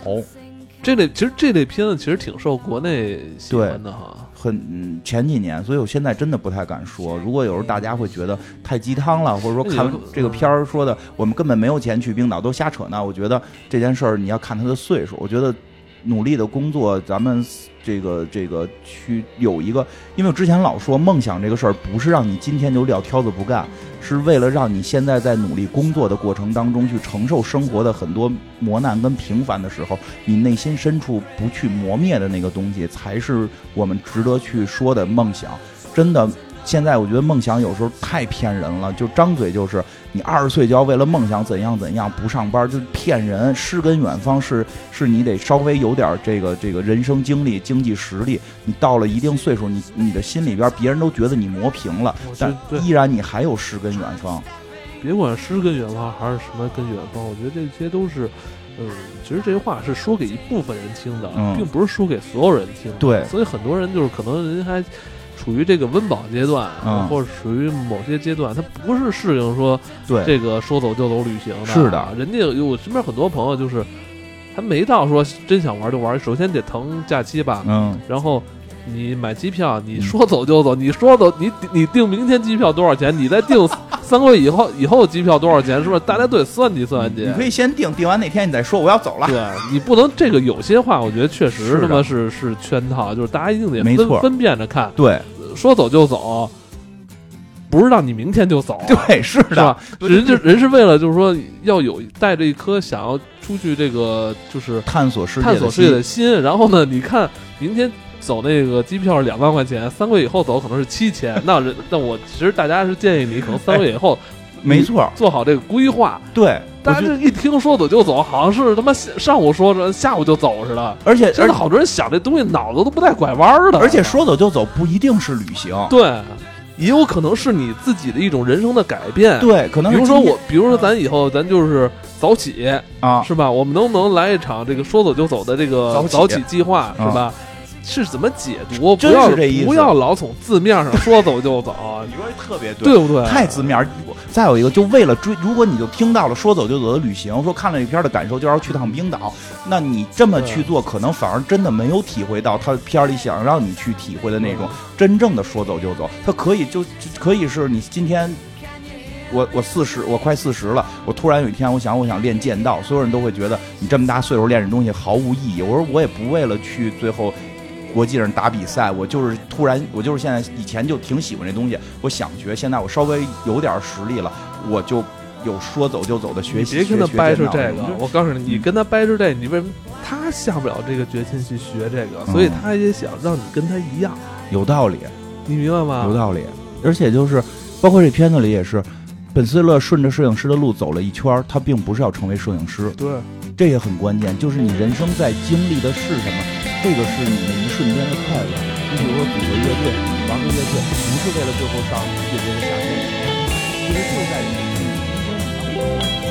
这类其实这类片子其实挺受国内喜欢的哈。很嗯前几年，所以我现在真的不太敢说。如果有时候大家会觉得太鸡汤了，或者说看这个片儿说的我们根本没有钱去冰岛，都瞎扯呢。我觉得这件事儿你要看他的岁数。我觉得努力的工作，咱们这个这个去有一个，因为我之前老说梦想这个事儿不是让你今天就撂挑子不干，是为了让你现在在努力工作的过程当中去承受生活的很多磨难跟平凡的时候，你内心深处不去磨灭的那个东西，才是我们值得去说的梦想。真的，现在我觉得梦想有时候太骗人了，就张嘴就是你二十岁就要为了梦想怎样怎样不上班，就是骗人。诗跟远方是是你得稍微有点这个这个人生经历、经济实力，你到了一定岁数，你你的心里边别人都觉得你磨平了但依然你还有诗跟远方。别管诗跟远方还是什么跟远方，我觉得这些都是，嗯，其实这些话是说给一部分人听的，嗯并不是说给所有人听的。对所以很多人就是可能人还处于这个温饱阶段，嗯或者属于某些阶段，他不是适应说对，这个说走就走旅行的。是的人家有我身边很多朋友就是，他没到说真想玩就玩，首先得腾假期吧，嗯，然后。你买机票，你说走就走，你说走，你你订明天机票多少钱？你再订 三个月以后以后机票多少钱？是不是？大家都得算计算计。你可以先订，订完那天你再说我要走了。对你不能这个有些话，我觉得确实是的他妈是是圈套，就是大家一定得没分分辨着看，对说走就走，不是让你明天就走，对，是的是，？人就人是为了就是说要有带着一颗想要出去这个就是探索世界探索世界的心，然后呢，你看明天走那个机票是两万块钱，三个月以后走可能是七千，那人那我其实大家是建议你可能三个月以后 没错，做好这个规划。对，大家这一听说走就走，好像是他妈上午说着下午就走似的。而且真的好多人想这东西脑子都不带拐弯的，而且说走就走不一定是旅行，对，也有可能是你自己的一种人生的改变。，对，可能比如说我，比如说咱以后咱就是早起，啊，是吧？我们能不能来一场这个说走就走的这个早起早起计划，是吧？是怎么解读？不真要是这意思不要老从字面上说走就走，你说特别对对不对？太字面儿。再有一个，就为了追，如果你就听到了说走就走的旅行，说看了一片儿的感受就要去趟冰岛，那你这么去做，可能反而真的没有体会到他片儿里想让你去体会的那种真正的说走就走。他可以就就可以是你今天。我我四十，我快四十了。我突然有一天，我想我想练剑道，所有人都会觉得你这么大岁数练这东西毫无意义。我说我也不为了去最后国际上打比赛，我就是突然，我就是现在以前就挺喜欢这东西，我想学，现在我稍微有点实力了，我就有说走就走的学习。你别跟他掰扯这个我告诉你，你跟他掰扯这，你为什么他下不了这个决心去学这个？所以嗯他也想让你跟他一样，有道理，你明白吗？有道理。而且就是，包括这片子里也是，本斯勒顺着摄影师的路走了一圈，他并不是要成为摄影师，对，这也很关键。就是你人生在经历的是什么，这个是你一瞬间的快乐。你比如说组个乐队，玩个乐队，不是为了最后上世界的夏天，其实就在你。嗯嗯